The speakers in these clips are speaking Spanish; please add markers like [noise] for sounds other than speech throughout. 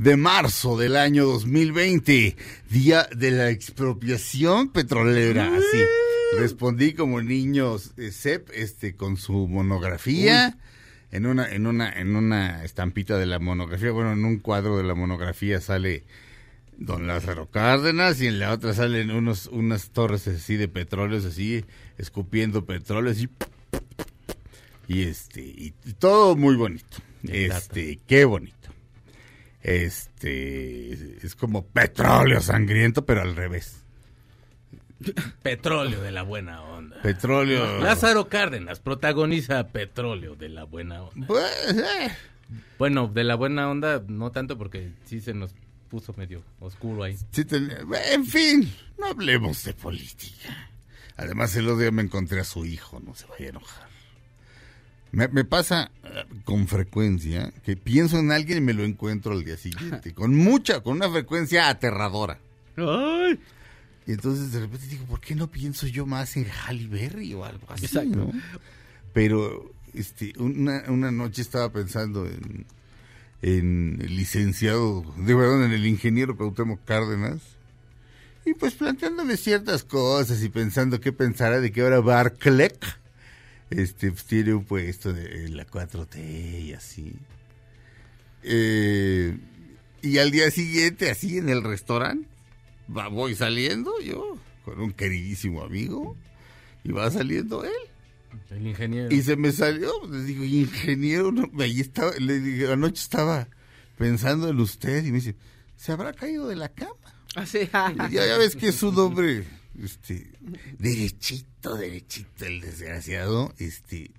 de marzo del año 2020, día de la expropiación petrolera. Así respondí como niño eh, Sep, este, con su monografía. En una, en una, en una estampita de la monografía, bueno, en un cuadro de la monografía sale Don Lázaro Cárdenas y en la otra salen unos, unas torres así de petróleos así, escupiendo petróleo así. Y este, y todo muy bonito. Este, qué bonito. Este, es como petróleo sangriento, pero al revés. Petróleo de la buena onda. Petróleo. Lázaro Cárdenas protagoniza Petróleo de la buena onda. Pues, eh, Bueno, de la buena onda no tanto porque sí se nos puso medio oscuro ahí. sí ten- en fin, no hablemos de política. Además, el otro día me encontré a su hijo, no se vaya a enojar. Me, me pasa eh, con frecuencia que pienso en alguien y me lo encuentro al día siguiente, [laughs] con mucha, con una frecuencia aterradora. Y entonces de repente digo, ¿por qué no pienso yo más en Halle Berry o algo así? Exacto. no? Pero este, una, una noche estaba pensando en, en el licenciado, de verdad, en el ingeniero Cuauhtémoc Cárdenas. Y pues planteándome ciertas cosas y pensando qué pensará de que ahora Barclay este, pues, tiene un puesto de, en la 4T y así. Eh, y al día siguiente, así en el restaurante, va, voy saliendo yo con un queridísimo amigo y va saliendo él. El ingeniero. Y se me salió, le digo, ingeniero, no, ahí estaba, le dije, anoche estaba pensando en usted y me dice, ¿se habrá caído de la cama? Y ya, ya ves que es un hombre, [laughs] este, derechito, derechito, el desgraciado, este,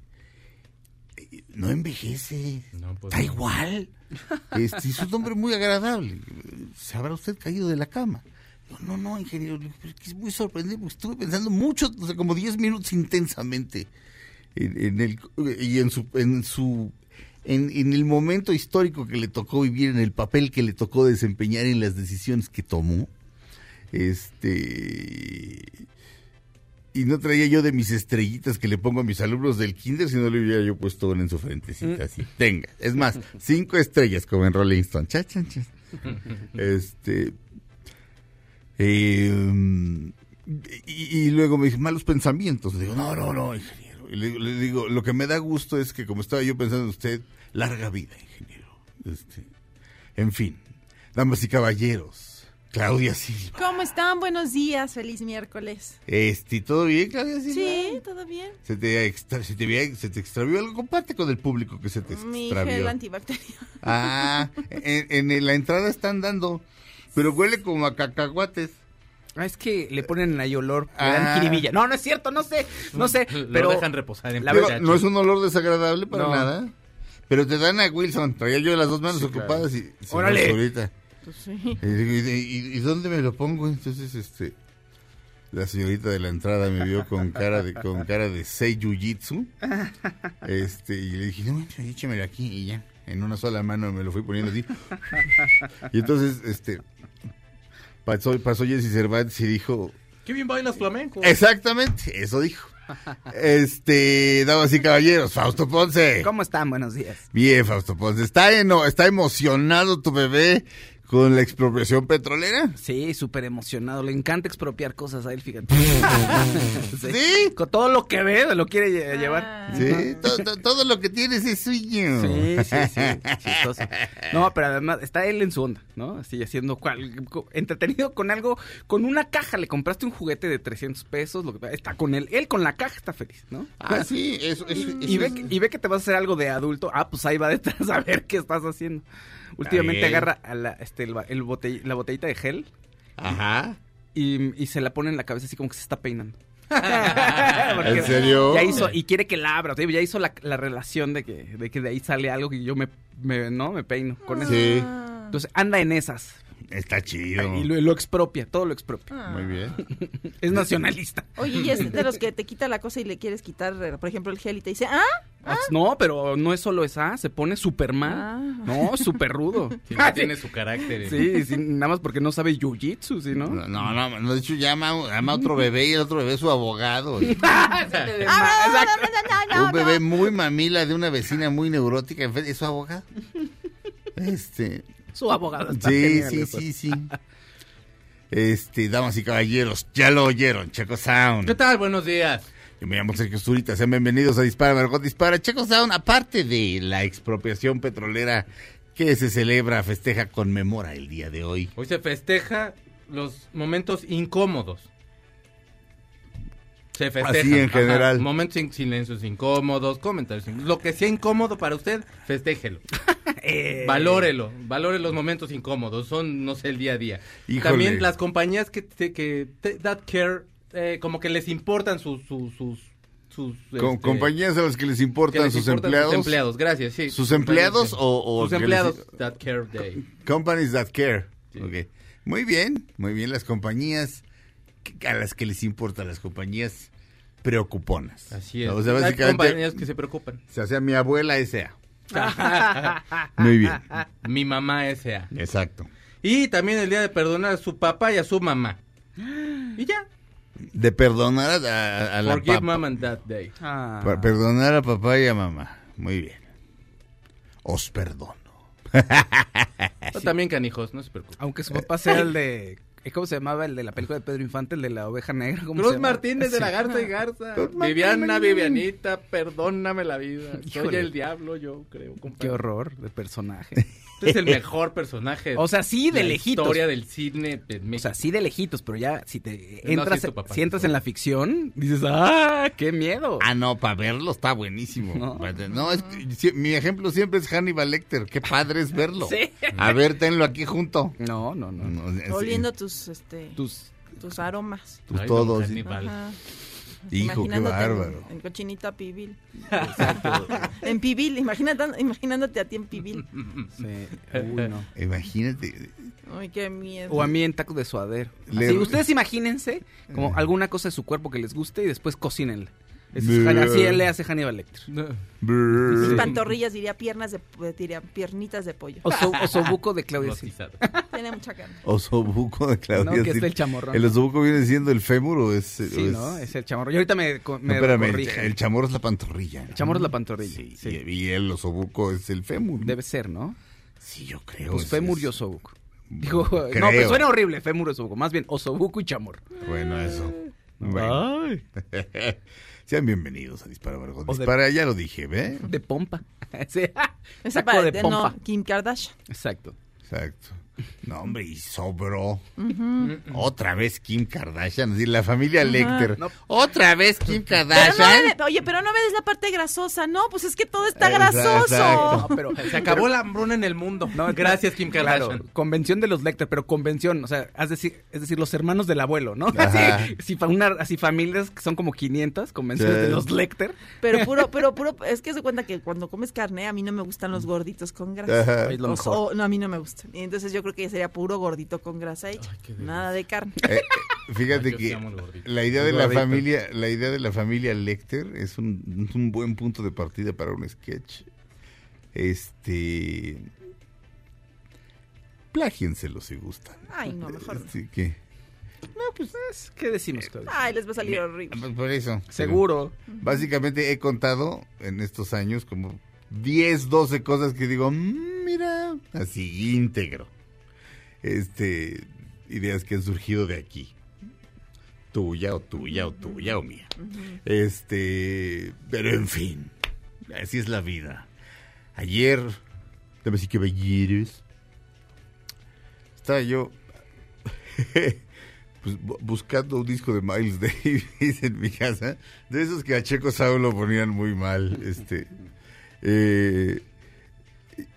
no envejece, No, pues está no. igual, este, es un hombre muy agradable, ¿se habrá usted caído de la cama? No, no, no, ingeniero, es muy sorprendente, porque estuve pensando mucho, o sea, como 10 minutos intensamente en, en el, y en su, en su, en, en el momento histórico que le tocó vivir, en el papel que le tocó desempeñar en las decisiones que tomó, este, y no traía yo de mis estrellitas que le pongo a mis alumnos del kinder, sino le hubiera yo puesto una en su frentecita, así, tenga, es más, [laughs] cinco estrellas como en Rolling Stone, cha, cha, cha. este, eh, y, y luego me dice, malos pensamientos. Le digo, no, no, no, ingeniero. Y le, digo- le digo, lo que me da gusto es que como estaba yo pensando en usted, larga vida, ingeniero. Este, en fin, damas y caballeros, Claudia Silva. ¿Cómo están? Buenos días, feliz miércoles. Este, ¿todo bien, Claudia Silva? Sí, todo bien. ¿Se te, extra- se, te había- se te extravió algo? Comparte con el público que se te Mi extravió. gel antibacterial. Ah, en, en la entrada están dando, pero huele como a cacahuates. Ah, es que le ponen ahí olor, le Ah. dan jiribilla. No, no es cierto, no sé, no sé, Lo pero dejan reposar en la muchacho. no es un olor desagradable para No. nada. Pero te dan a Wilson. Traía yo las dos manos Sí, ocupadas y se Órale. ahorita. Pues sí. Y, digo, ¿y, y- y dónde me lo pongo? Entonces, este, la señorita de la entrada me vio con cara de con cara de seiyujitsu. Este, y le dije, no, échemelo aquí y ya. En una sola mano me lo fui poniendo así. Y entonces, este, pasó, pasó Jesse Cervantes y dijo, Qué bien bailas flamenco. exactamente, eso dijo. Este, damas y caballeros, Fausto Ponce. ¿cómo están? Buenos días. Bien, Fausto Ponce. Está, eno- está emocionado tu bebé con la expropiación petrolera. Sí, súper emocionado. Le encanta expropiar cosas a él, fíjate. [laughs] ¿Sí? Con todo lo que ve, lo quiere lle- llevar. Ah. Sí, to- to- todo, lo que tienes es suyo. Sí, sí, sí. chistoso. No, pero además está él en su onda, ¿no? Así haciendo cual, entretenido con algo, con una caja. Le compraste un juguete de 300 pesos. Lo que, está con él. Él con la caja está feliz, ¿no? Ah, sí, eso, eso, Y eso ve, es- que- y ve que te vas a hacer algo de adulto. Ah, pues ahí va detrás a ver qué estás haciendo. Últimamente agarra a la, este, el, botell- la botellita de gel Ajá. y, y se la pone en la cabeza así como que se está peinando. [laughs] ¿En serio? Ya hizo, y quiere que la abra, ya hizo la, la relación de que, de que de ahí sale algo que yo me, me- no, me peino con eso. Sí. Entonces anda en esas. Está chido. Y lo, lo expropia, todo lo expropia. Ah. Muy bien. [laughs] Es nacionalista. Oye, y es de los que [laughs] te quita la cosa y le quieres quitar, eh, por ejemplo, el gel y te dice, ah, Ah, No, pero no es solo esa, se pone Superman. Ah. No, súper rudo. [laughs] Sí, Ah, tiene su carácter. eh. Sí, sí, nada más porque no sabe jiu-jitsu, ¿sí, no? No, no, no, no, de hecho llama, ama a otro bebé y el otro bebé es su abogado. ah, no, no, no, un bebé muy mamila de una vecina muy neurótica, es su abogado. Este, Su abogado. está sí, genial, sí, eso. sí, sí. Este, damas y caballeros, ya lo oyeron, Checo Sound. ¿Qué tal? Buenos días. Yo me llamo Sergio Zurita, sean bienvenidos a Dispara Margot Dispara. Checo Sound, aparte de la expropiación petrolera que se celebra, festeja, conmemora el día de hoy. Hoy se festeja los momentos incómodos. Se festeja. Así en general. Momentos en silencios incómodos, comentarios. Lo que sea incómodo para usted, festéjelo. [laughs] Eh, Valórelo, valore los momentos incómodos, son, no sé, el día a día. Híjole. También las compañías que, te- que te- that care, eh, como que les importan sus, sus, sus, este, compañías a las que les que importan les sus importan empleados. Sus empleados, gracias, sí. ¿Sus empleados o- o Sus les- empleados, that care day. Companies that care. Sí. Muy bien, muy bien. Las compañías a las que les importan, las compañías preocuponas. Así es. O sea, Hay compañías que se preocupan. se hace mi abuela S.A. [laughs] Muy bien, Mi mamá S.A. exacto. Y también el día de perdonar a su papá y a su mamá. Y ya. De perdonar a, a la Forgive papa. mom and that day. ah. Perdonar a papá y a mamá. Muy bien. Os perdono. [laughs] O también canijos, no se preocupen. Aunque su papá sea el de... ¿Cómo se llamaba el de la película de Pedro Infante? El de la oveja negra. ¿cómo se [laughs] Cruz? Martínez de Sí. la Garza y Garza. Viviana, Vivianita, perdóname la vida. Soy Híjole. el diablo, yo creo. compadre. Qué horror de personaje. [laughs] Este es el mejor personaje. O sea, sí, de la lejitos. historia del cine de México. O sea, sí de lejitos, pero ya si te No, entras, sí, tu papá. si entras en la ficción, dices, ¡ah, qué miedo! Ah, no, para verlo está buenísimo. No. No, es, sí, mi ejemplo siempre es Hannibal Lecter. Qué padre es verlo. Sí. A ver, tenlo aquí junto. No, no, no. No, es- oliendo tus, este, Tus... tus aromas. Pues Ay, todo, don sí. Hannibal. Ajá. Hijo, qué Imaginándote en- bárbaro. En, cochinita pibil. [laughs] en pibil, imagínate, imaginándote a ti en pibil. sí. Uy, no. Imagínate. Ay, qué miedo. O a mí en taco de suadero. Le- Así, ustedes imagínense como alguna cosa de su cuerpo que les guste y después cocínenla. Eso es así le hace Hannibal Lecter. Pantorrillas diría piernas de, diría piernitas de pollo. Oso- [laughs] osobuco de Claudia. Tiene mucha carne. Osobuco de Claudia. No, que es el chamorrón. ¿El osobuco viene siendo el fémur o es...? Sí, o es- ¿no? Es el chamorro. Y ahorita me, No, me espérame, el, corrige. el chamorro es la pantorrilla. El chamorro es la pantorrilla. Sí, Sí. Y, y el osobuco es el fémur. Debe ser, ¿no? Sí, yo creo. Pues es- fémur es- y osobuco. Digo, Creo. no, pero suena horrible, fémur y osobuco. Más bien, osobuco y chamorro. Bueno, eso. Bueno. [laughs] Sean bienvenidos a Dispara de- Dispara, ya lo dije, ¿ve? De pompa. [laughs] Sí. Esa de- pompa. no, Kim Kardashian. Exacto. Exacto. No, hombre, y sobró. Otra vez Kim Kardashian, es decir, la familia Lecter. No. Otra vez Kim Pero no Kardashian. oye, pero no me des la parte grasosa. No, pues es que todo está Exacto. grasoso. No, pero Se acabó la hambruna en el mundo. No, Gracias, Kim Claro, Kardashian. convención de los Lecter, pero convención, o sea, es decir, es decir, los hermanos del abuelo, ¿no? Así, si una, así familias que son como 500 convenciones Sí. de los Lecter. Pero puro, pero puro, es que se cuenta que cuando comes carne, a mí no me gustan los gorditos con grasa. Ajá. Es lo O- mejor. o- no, a mí no me gustan. Y entonces yo creo que sería puro gordito con grasa hecha. Ay. Nada de carne. Eh, eh, fíjate que la idea de la gordito. familia, la idea de la familia Lecter es un, un buen punto de partida para un sketch. Este plágienselo si gustan. Ay, no, mejor no. [laughs] Así que No, pues, es- ¿qué decimos, Claudia? Ay, les va a salir horrible. pues, por eso. Seguro. Básicamente he contado en estos años como 10, 12 cosas que digo, "Mm, mira, así íntegro. Este, ideas que han surgido de aquí. Tuya o tuya o tuya o mía. Este, pero en fin, así es la vida. Ayer, dame si que belleres, estaba yo [laughs] pues, bu- buscando un disco de Miles Davis en mi casa, de esos que a Checo Saulo lo ponían muy mal, este, eh,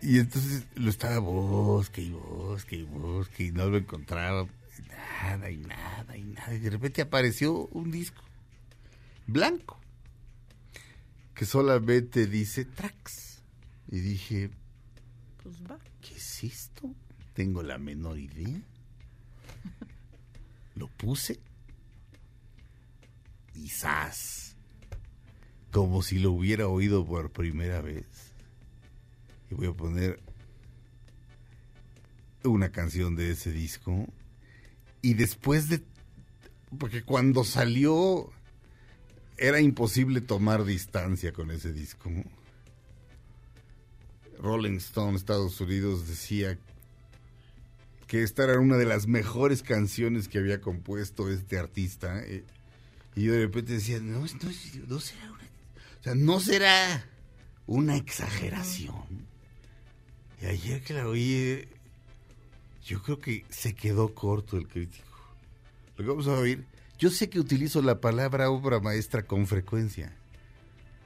y entonces lo estaba busque y busque y busque y no lo encontraba, y nada y nada y nada, y de repente apareció un disco blanco que solamente dice tracks, y dije, Pues va. ¿qué es esto? Tengo la menor idea. Lo puse y ¡zas! Como si lo hubiera oído por primera vez. Voy a poner una canción de ese disco. Y después de... Porque cuando salió era imposible tomar distancia con ese disco. Rolling Stone, Estados Unidos, decía que esta era una de las mejores canciones que había compuesto este artista. eh, y yo de repente decía, no, no, no será una, no será una exageración. Y ayer que la oí, yo creo que se quedó corto el crítico. Lo que vamos a oír, yo sé que utilizo la palabra obra maestra con frecuencia.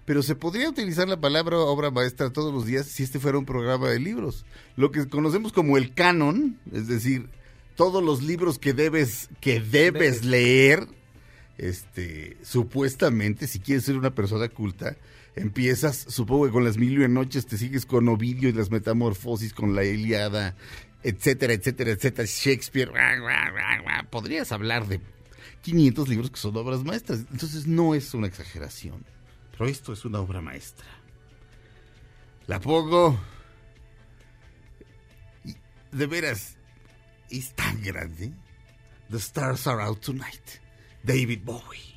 Pero se podría utilizar la palabra obra maestra todos los días si este fuera un programa de libros. Lo que conocemos como el canon, es decir, todos los libros que debes, que debes leer, este, supuestamente, si quieres ser una persona culta, empiezas, supongo que con las mil y una noches, te sigues con Ovidio y las metamorfosis, con la Iliada, etcétera, etcétera, etcétera, Shakespeare, podrías hablar de 500 libros que son obras maestras. Entonces no es una exageración. Pero esto es una obra maestra. La pongo. de veras, es tan grande. The stars are out tonight. David Bowie.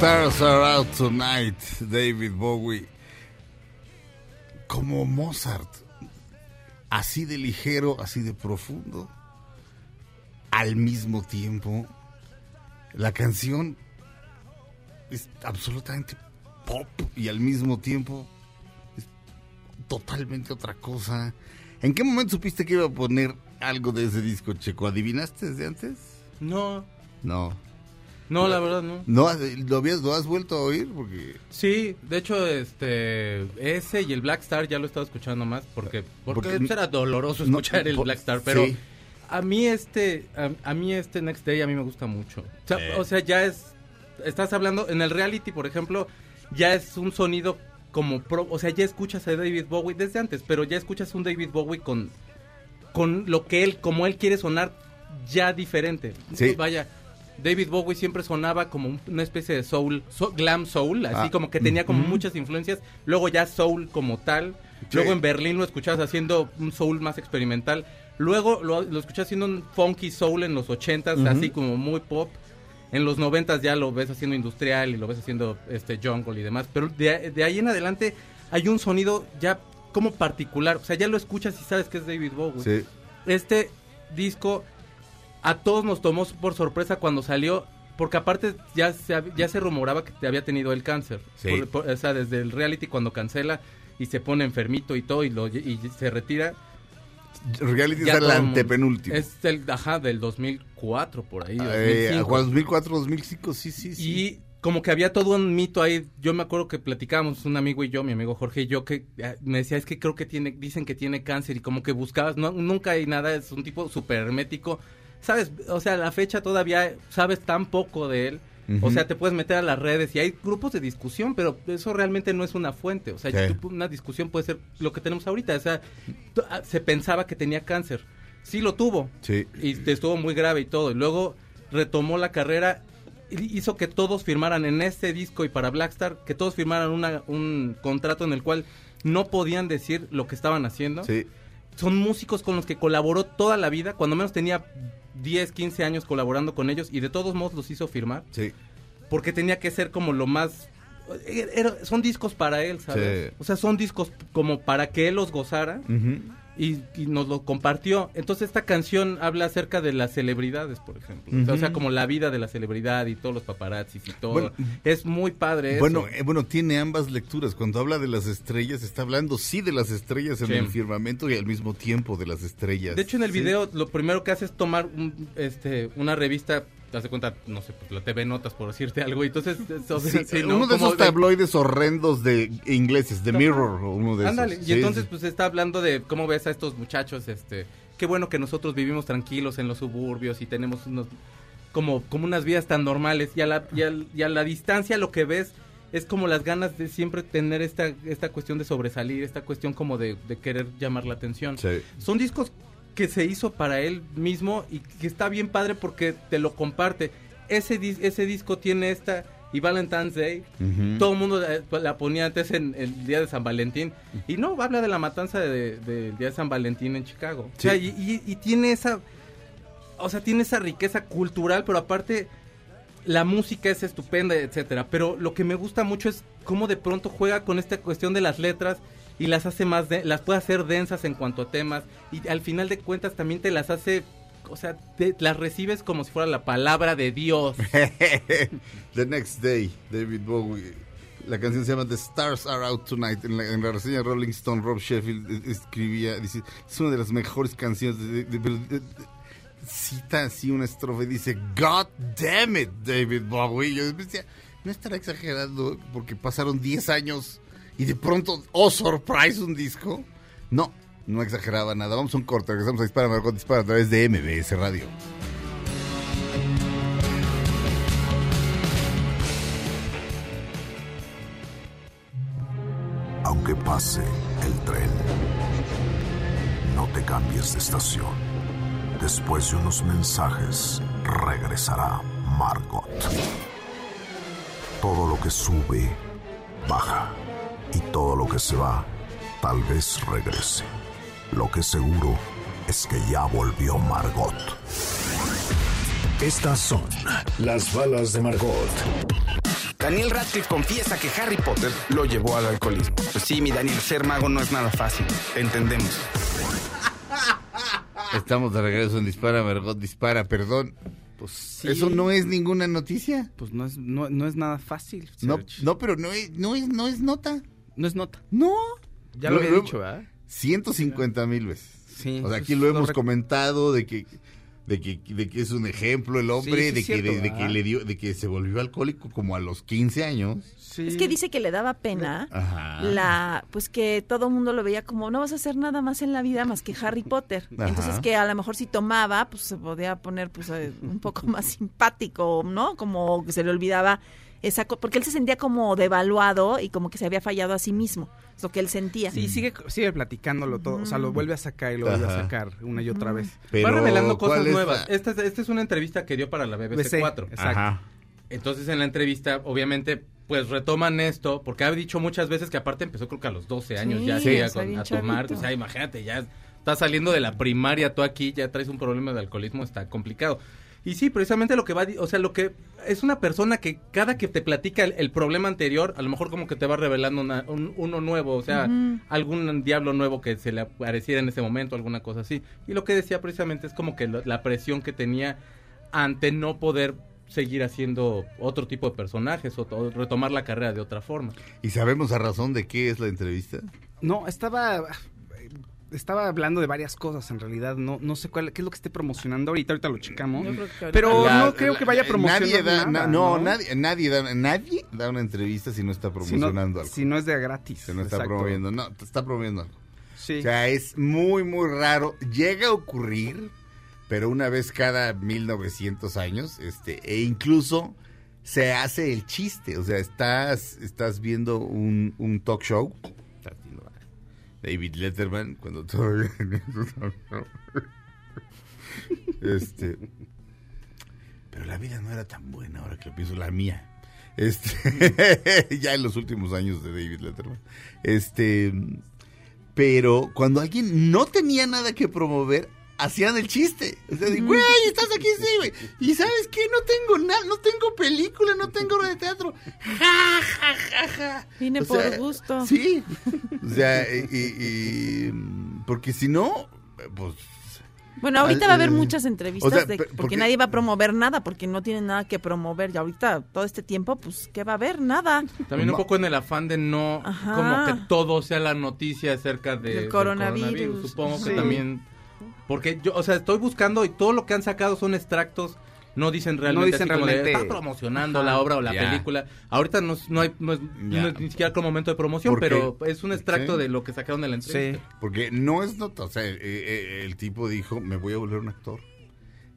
Stars Are Out Tonight, David Bowie. Como Mozart. Así de ligero, así de profundo. Al mismo tiempo, la canción es absolutamente pop y al mismo tiempo es totalmente otra cosa. ¿En qué momento supiste que iba a poner algo de ese disco, Checo? ¿Adivinaste desde antes? No, No. No, la verdad no. ¿No has- lo, habías, lo has vuelto a oír? Porque... Sí, de hecho, este, ese y el Black Star ya lo he estado escuchando más porque, porque, Porque- pues, era doloroso No, escuchar el Black Star, pero sí. a mí este, a, a mí este Next Day a mí me gusta mucho. O sea, Eh. o sea, ya es, estás hablando, en el reality, por ejemplo, ya es un sonido como pro, o sea, ya escuchas a David Bowie desde antes, pero ya escuchas un David Bowie con, con lo que él, como él quiere sonar, ya diferente. Sí. Vaya, David Bowie siempre sonaba como un- una especie de soul, so- glam soul, así Ah, como que tenía como muchas influencias. Luego ya soul como tal. Sí. Luego en Berlín lo escuchabas haciendo un soul más experimental. Luego lo, lo escuchas haciendo un funky soul en los ochentas, Ujú. así como muy pop. En los noventas ya lo ves haciendo industrial y lo ves haciendo este jungle y demás. Pero de, de ahí en adelante hay un sonido ya como particular. O sea, ya lo escuchas y sabes que es David Bowie. Sí. Este disco a todos nos tomó por sorpresa cuando salió, porque aparte ya se, ya se rumoraba que te había tenido el cáncer. Sí. Por- por- o sea, desde el reality cuando cancela y se pone enfermito y todo y, lo, y se retira. Reality ya es el antepenúltimo. Es el, ajá, del 2004 por ahí. Eh, 2005. 2004, 2005, sí, sí, sí. Y como que había todo un mito ahí. Yo me acuerdo que platicábamos un amigo y yo, mi amigo Jorge y yo, que eh, me decía, es que creo que tiene, dicen que tiene cáncer y como que buscabas, no, nunca hay nada, es un tipo súper hermético. ¿Sabes? O sea, la fecha todavía sabes tan poco de él. O sea, te puedes meter a las redes y hay grupos de discusión, pero eso realmente no es una fuente. O sea, Sí. una discusión puede ser lo que tenemos ahorita. O sea, ah, se pensaba que tenía cáncer. Sí lo tuvo, Sí. y estuvo muy grave y todo. Y luego retomó la carrera, y hizo que todos firmaran en este disco y para Blackstar, que todos firmaran una- un contrato en el cual no podían decir lo que estaban haciendo. Sí. Son músicos con los que colaboró toda la vida, cuando menos tenía 10, 15 años colaborando con ellos y de todos modos los hizo firmar, Sí. porque tenía que ser como lo más... era- son discos para él, ¿sabes? Sí. O sea, son discos como para que él los gozara Ujú. Y, y nos lo compartió. Entonces esta canción habla acerca de las celebridades, por ejemplo. O sea, O sea, Ujú. como la vida de la celebridad y todos los paparazzis y todo. Bueno, es muy padre eso. Bueno, eh, bueno, tiene ambas lecturas. Cuando habla de las estrellas, está hablando sí de las estrellas en Sí. el firmamento y al mismo tiempo de las estrellas. de hecho, en el Sí. video lo primero que hace es tomar un, este, una revista, das cuenta, no sé, pues la TV Notas, por decirte algo. Y entonces, [laughs] Sí, [laughs] sí, ¿no? uno de esos tabloides horrendos de ingleses, The. Mirror, uno de Ándale, esos. y Sí, entonces pues está hablando de cómo ves a estos muchachos, este, qué bueno que nosotros vivimos tranquilos en los suburbios y tenemos unos como como unas vidas tan normales y a la y a la distancia lo que ves es como las ganas de siempre tener esta esta cuestión de sobresalir, esta cuestión como de, de querer llamar la atención. Sí. Son discos que se hizo para él mismo y que está bien padre porque te lo comparte. Ese dis- ese disco tiene esta y Valentine's Day Ujú. todo el mundo eh, la ponía antes en el día de San Valentín. Y no, habla de la matanza de- de- del día de San Valentín en Chicago. O sea, y, y- y tiene esa. O sea, tiene esa riqueza cultural, pero aparte. La música es estupenda, etcétera. Pero lo que me gusta mucho es cómo de pronto juega con esta cuestión de las letras y las hace más, de- las puede hacer densas en cuanto a temas. Y al final de cuentas también te las hace, o sea, te- las recibes como si fuera la palabra de Dios. [laughs] The Next Day, David Bowie. La canción se llama The Stars Are Out Tonight. En la, en reseña Rolling Stone, Rob Sheffield eh, escribía, dice, es una de las mejores canciones. De, de- de- de- de- cita así una estrofa y dice, God damn it, David Bowie. Yo decía, no estará exagerando porque pasaron 10 años y de pronto, oh, surprise, un disco. No, no exageraba nada. Vamos a un corte, regresamos a Dispara, Margot Dispara a través de MBS Radio. Aunque pase el tren, no te cambies de estación. Después de unos mensajes, regresará Margot. Todo lo que sube, baja. Y todo lo que se va, tal vez regrese. Lo que seguro es que ya volvió Margot. Estas son las balas de Margot. Daniel Radcliffe confiesa que Harry Potter lo llevó al alcoholismo. Pues sí, mi Daniel, ser mago no es nada fácil. Entendemos. [laughs] Estamos de regreso en Dispara, Margot Dispara, perdón. Pues sí. ¿Eso no es ninguna noticia? Pues no es, no, no es nada fácil. No, no, pero no es, no es, no es nota. No es nota. No. Ya lo había Lo- dicho, ¿verdad? 150 mil veces. Sí. O sea, aquí lo hemos comentado de que de que, de que es un ejemplo el hombre, Sí, sí de, que, de, que le dio, de que se volvió alcohólico como a los 15 años. Sí. Es que dice que le daba pena Ajá. la pues que todo el mundo lo veía como no vas a hacer nada más en la vida más que Harry Potter. Ajá. Entonces que a lo mejor si tomaba, pues se podía poner pues eh, un poco más simpático, ¿no? Como que se le olvidaba esa porque él se sentía como devaluado y como que se había fallado a sí mismo, es lo que él sentía. Sí, sigue, sigue platicándolo todo. O sea, lo vuelve a sacar y lo vuelve Ajá. a sacar una y otra vez. Pero, Va revelando ¿cuál cosas es nuevas. la- Esta, es- esta es una entrevista que dio para la BBC, BBC, 4. exacto. Ajá. Entonces en la entrevista, obviamente, pues retoman esto, porque ha dicho muchas veces que aparte empezó creo que a los 12 años Sí, ya sí, con- a tomar. chavito. O sea, imagínate, ya estás saliendo de la primaria tú aquí, ya traes un problema de alcoholismo, está complicado. Y sí, precisamente lo que va, o sea, lo que es una persona que cada que te platica el, el problema anterior, a lo mejor como que te va revelando una- un- uno nuevo, o sea, algún diablo nuevo que se le apareciera en ese momento, alguna cosa así. Y lo que decía precisamente es como que lo- la presión que tenía ante no poder seguir haciendo otro tipo de personajes o, o retomar la carrera de otra forma. ¿Y sabemos a razón de qué es la entrevista? No, estaba estaba hablando de varias cosas en realidad. No no sé cuál qué es lo que esté promocionando ahorita. Ahorita lo checamos. Yo creo que ahorita- Pero La- no creo que vaya promocionar nadie da, nada, na- no, ¿no? nadie, nadie da, nadie da una entrevista si no está Si no, promocionando algo. si no es de gratis. Se no está exacto. promoviendo, no, te está promoviendo algo. Sí. O sea, es muy, muy raro. Llega a ocurrir, pero una vez cada 1900 años, este, e incluso se hace el chiste. O sea, estás, estás viendo un, un talk show. David Letterman cuando todavía. [laughs] Este. Pero la vida no era tan buena ahora que lo pienso, la mía. Este, [laughs] ya en los últimos años de David Letterman. Este, pero cuando alguien no tenía nada que promover, hacían el chiste. O sea, de, güey, estás aquí, sí, güey. Y sabes qué, no tengo nada, no tengo película, no tengo obra de teatro. Ja, ja, ja, ja. Vine O por sea, gusto. Sí. O sea, y, porque si no, pues Bueno, ahorita va a haber Eh, muchas entrevistas o sea, de- pe- porque, porque- nadie va a promover nada, porque no tienen nada que promover. Y ahorita, todo este tiempo, pues, ¿qué va a haber? Nada. También un poco en el afán de no Ajá. como que todo sea la noticia acerca de, Del del coronavirus. Supongo que también porque yo, o sea, estoy buscando y todo lo que han sacado son extractos no dicen realmente, dicen así como de, realmente- "Está promocionando Ajá. la obra o la Ya. película. Ahorita no, es- no hay, no es, no ni siquiera como momento de promoción, pero es un extracto Sí. de lo que sacaron de la entrevista. Sí. Porque no es nota, o sea, eh, eh, el tipo dijo, me voy a volver un actor.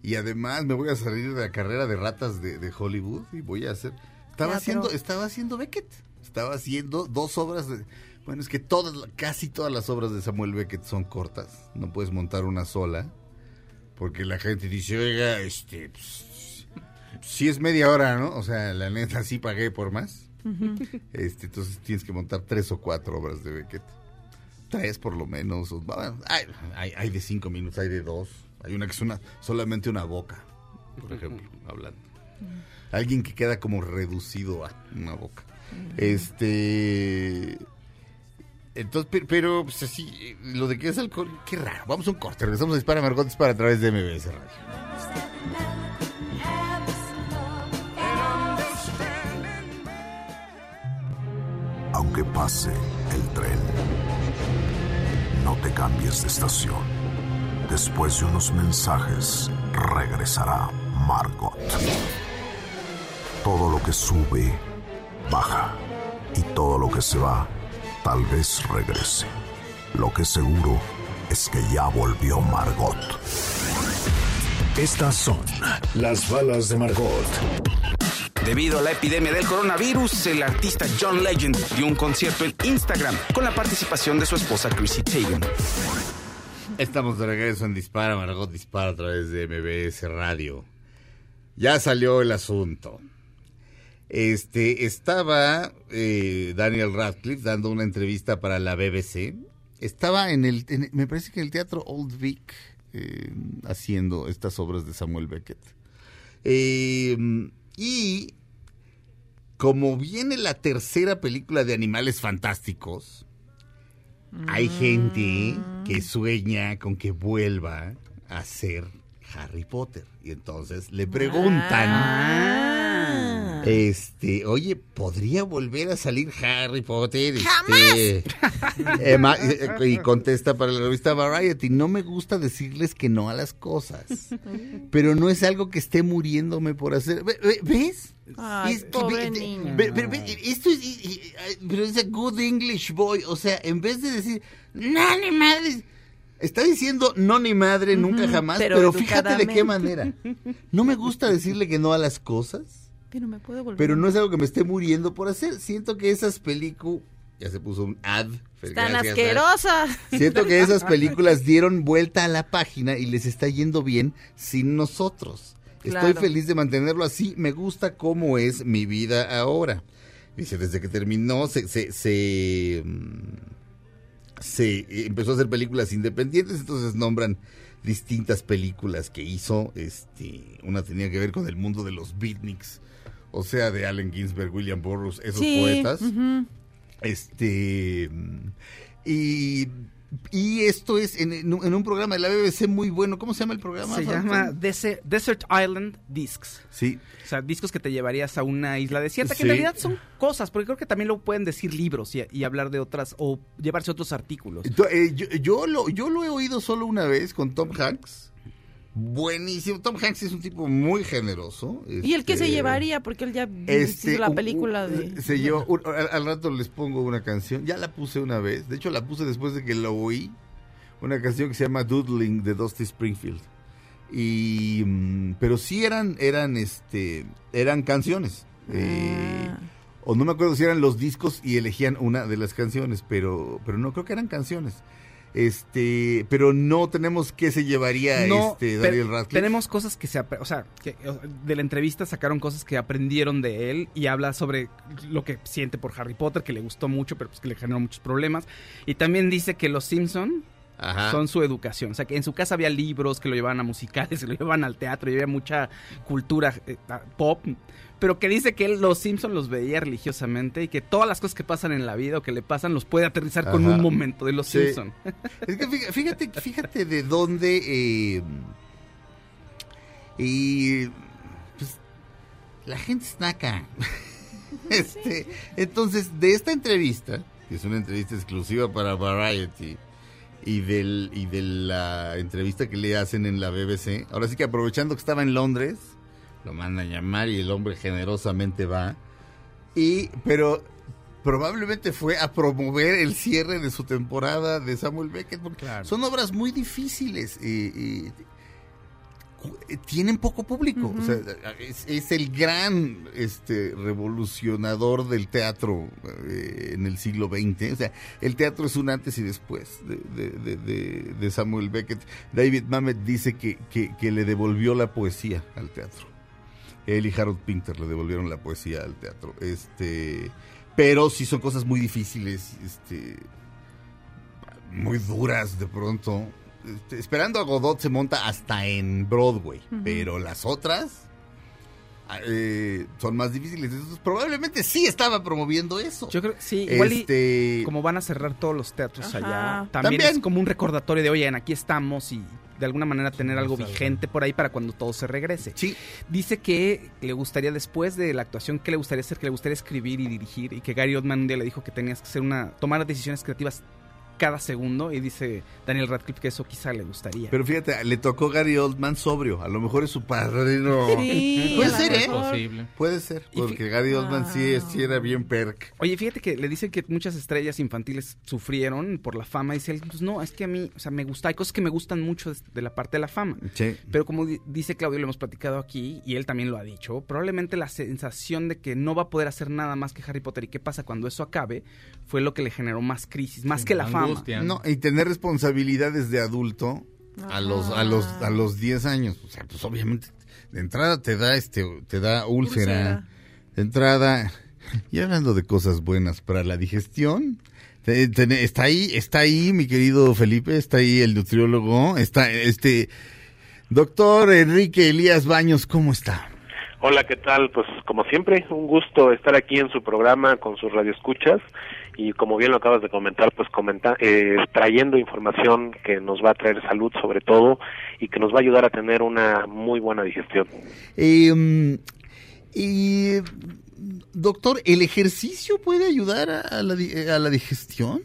Y además me voy a salir de la carrera de ratas de, de Hollywood y voy a hacer... Estaba haciendo, estaba haciendo Beckett. Estaba haciendo dos obras de... Bueno, es que todas, casi todas las obras de Samuel Beckett son cortas. No puedes montar una sola. Porque la gente dice, oiga, este... Pues, sí es media hora, ¿no? O sea, la neta sí pagué por más. este, entonces tienes que montar tres o cuatro obras de Beckett. Tres por lo menos. bueno, Hay, hay, hay de cinco minutos, hay de dos. Hay una que es una, solamente una boca, por ejemplo, hablando. Alguien que queda como reducido a una boca. Este. Entonces, pe- pero, pues así, eh, lo de que es alcohol, qué raro. Vamos a un corte, regresamos a Dispara Margot Dispara a través de MBS Radio. Aunque pase el tren, no te cambies de estación. Después de unos mensajes, regresará Margot. Todo lo que sube, baja. Y todo lo que se va, tal vez regrese. Lo que seguro es que ya volvió Margot. Estas son las balas de Margot. Debido a la epidemia del coronavirus, el artista John Legend dio un concierto en Instagram con la participación de su esposa Chrissy Teigen. Estamos de regreso en Dispara, Margot Dispara a través de MBS Radio. Ya salió el asunto. Este, estaba eh, Daniel Radcliffe dando una entrevista para la BBC. Estaba en el, en- me parece que en el Teatro Old Vic, eh, haciendo estas obras de Samuel Beckett. Eh, y como viene la tercera película de Animales Fantásticos, hay gente que sueña con que vuelva a ser Harry Potter. Y entonces le preguntan, Ah. Este, oye, ¿podría volver a salir Harry Potter? Este, [laughs] ma- eh, y contesta para la revista Variety, no me gusta decirles que no a las cosas, pero no es algo que esté muriéndome por hacer. Ve- ve- ¿Ves? Ay, Esto- pobre ve- niño. ve- ve- ve- esto es, pero es a good English boy, o sea, en vez de decir, no, ni madre, está diciendo no, ni madre, nunca jamás, pero pero, fíjate de qué manera. No me gusta decirle que no a las cosas, Pero me puedo volver. pero no es algo que me esté muriendo por hacer. Siento que esas películas, ya se puso un ad. Están asquerosas. Siento que esas películas dieron vuelta a la página y les está yendo bien sin nosotros. Estoy Claro. feliz de mantenerlo así. Me gusta cómo es mi vida ahora. Dice, desde que terminó, se, se, se, mm, se, empezó a hacer películas independientes, entonces nombran distintas películas que hizo. Este, una tenía que ver con el mundo de los beatniks, o sea, de Allen Ginsberg, William Burroughs, esos Sí, poetas. Este. Y, y esto es en, en un programa de la BBC muy bueno. ¿Cómo se llama el programa? Se llama Dese- Desert Island Discs. Sí. O sea, discos que te llevarías a una isla desierta, que Sí. en realidad son cosas, porque creo que también lo pueden decir libros y, y hablar de otras, o llevarse otros artículos. Eh, yo, yo lo, yo lo he oído solo una vez con Tom Hanks. Buenísimo. Tom Hanks es un tipo muy generoso. ¿Y el que se este, llevaría? Porque él ya Este, la película de... Se llevó, un- al, al rato les pongo una canción. Ya la puse una vez. De hecho, la puse después de que la oí. Una canción que se llama Doodling de Dusty Springfield. Y, mm, pero sí eran, eran, este, eran canciones. Eh, Ah. o no me acuerdo si eran los discos y elegían una de las canciones, pero, pero no creo que eran canciones. Este, pero no tenemos qué se llevaría No, este Daniel Radcliffe. tenemos cosas que se, o sea, que, de la entrevista sacaron cosas que aprendieron de él y habla sobre lo que siente por Harry Potter, que le gustó mucho, pero pues que le generó muchos problemas. Y también dice que los Simpson Ajá. son su educación, o sea, que en su casa había libros que lo llevaban a musicales, [laughs] que lo llevaban al teatro, y había mucha cultura eh, pop, pero que dice que él los Simpson los veía religiosamente y que todas las cosas que pasan en la vida o que le pasan los puede aterrizar con un momento de los Sí. Simpson. [laughs] Es que fíjate, fíjate, fíjate de dónde. eh, y. Pues, la gente es naca. [laughs] Este, entonces, de esta entrevista, que es una entrevista exclusiva para Variety, y, del, y de la entrevista que le hacen en la BBC, ahora sí que aprovechando que estaba en Londres, lo mandan a llamar y el hombre generosamente va. Y, pero probablemente fue a promover el cierre de su temporada de Samuel Beckett, porque son obras muy difíciles. eh, eh, tienen poco público. O sea, es, es el gran este, revolucionador del teatro eh, en el siglo XX. O sea, el teatro es un antes y después de, de- de- de- de Samuel Beckett. David Mamet dice que, que- que le devolvió la poesía al teatro. Él y Harold Pinter le devolvieron la poesía al teatro. Este, pero sí son cosas muy difíciles, este, muy duras de pronto. Este, esperando a Godot se monta hasta en Broadway, pero las otras eh, son más difíciles. Entonces, probablemente sí estaba promoviendo eso. Yo creo que sí, igual y Este, como van a cerrar todos los teatros Ajá. allá, también, También. es como un recordatorio de, oye, aquí estamos y de alguna manera tener algo vigente por ahí para cuando todo se regrese. sí, Dice que le gustaría después de la actuación, que le gustaría hacer? Que le gustaría escribir y dirigir y que Gary Oldman un día le dijo que tenías que hacer una, tomar decisiones creativas cada segundo y dice Daniel Radcliffe que eso quizá le gustaría. pero fíjate, le tocó Gary Oldman sobrio. A lo mejor es su padrino. Sí, [laughs] Puede a lo ser, ¿eh? posible. Puede ser, porque Gary Oldman sí, Ah. sí era bien perk. Oye, fíjate que le dicen que muchas estrellas infantiles sufrieron por la fama. Y dice él, pues no, es que a mí, o sea, me gusta, hay cosas que me gustan mucho de, la parte de la fama. Sí. Pero como di- dice Claudio, lo hemos platicado aquí, y él también lo ha dicho, probablemente la sensación de que no va a poder hacer nada más que Harry Potter y qué pasa cuando eso acabe, fue lo que le generó más crisis, más que la fama. Angustia. No, y tener responsabilidades de adulto a los a los a los 10 años, o sea, pues obviamente de entrada te da este te da úlcera, Úlcera. de entrada y hablando de cosas buenas para la digestión, está ahí, está ahí mi querido Felipe, está ahí el nutriólogo, está este doctor Enrique Elías Baños, ¿cómo está? Hola, ¿qué tal? Pues como siempre, un gusto estar aquí en su programa con sus radioescuchas y como bien lo acabas de comentar, pues comenta, eh, trayendo información que nos va a traer salud sobre todo y que nos va a ayudar a tener una muy buena digestión. Eh, y, doctor, ¿el ejercicio puede ayudar a la, di- a la digestión?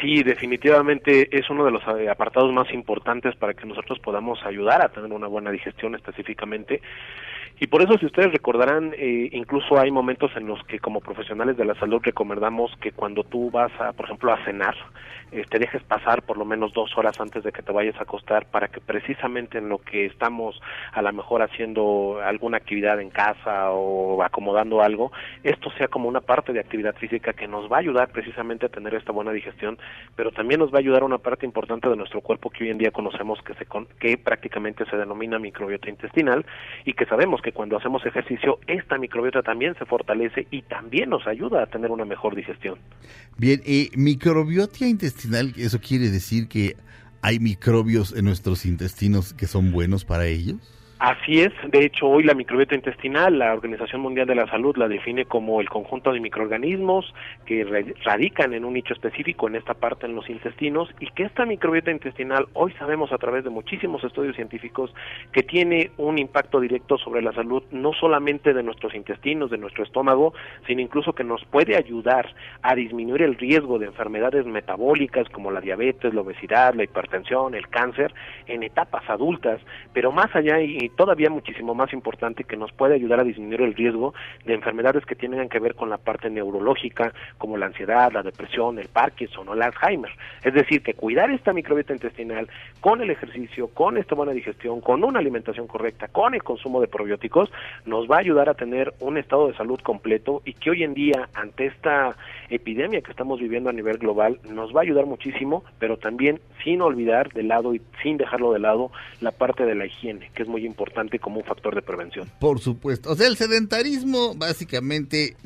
Sí, definitivamente es uno de los eh, apartados más importantes para que nosotros podamos ayudar a tener una buena digestión específicamente. Y por eso, si ustedes recordarán, eh, incluso hay momentos en los que como profesionales de la salud recomendamos que cuando tú vas, a, por ejemplo, a cenar, eh, te dejes pasar por lo menos dos horas antes de que te vayas a acostar para que precisamente en lo que estamos a lo mejor haciendo alguna actividad en casa o acomodando algo, esto sea como una parte de actividad física que nos va a ayudar precisamente a tener esta buena digestión, pero también nos va a ayudar a una parte importante de nuestro cuerpo que hoy en día conocemos que se con- que prácticamente se denomina microbiota intestinal y que sabemos que cuando hacemos ejercicio esta microbiota también se fortalece y también nos ayuda a tener una mejor digestión. Bien, eh, microbiota intestinal, eso quiere decir que hay microbios en nuestros intestinos que son buenos para ellos. Así es, de hecho hoy la microbiota intestinal, la Organización Mundial de la Salud la define como el conjunto de microorganismos que ra- radican en un nicho específico en esta parte en los intestinos y que esta microbiota intestinal hoy sabemos a través de muchísimos estudios científicos que tiene un impacto directo sobre la salud no solamente de nuestros intestinos, de nuestro estómago, sino incluso que nos puede ayudar a disminuir el riesgo de enfermedades metabólicas como la diabetes, la obesidad, la hipertensión, el cáncer en etapas adultas, pero más allá y todavía muchísimo más importante que nos puede ayudar a disminuir el riesgo de enfermedades que tienen que ver con la parte neurológica, como la ansiedad, la depresión, el Parkinson o el Alzheimer. Es decir, que cuidar esta microbiota intestinal con el ejercicio, con esta buena digestión, con una alimentación correcta, con el consumo de probióticos, nos va a ayudar a tener un estado de salud completo y que hoy en día, ante esta epidemia que estamos viviendo a nivel global, nos va a ayudar muchísimo, pero también sin olvidar de lado y sin dejarlo de lado la parte de la higiene, que es muy importante como un factor de prevención. Por supuesto. O sea, el sedentarismo básicamente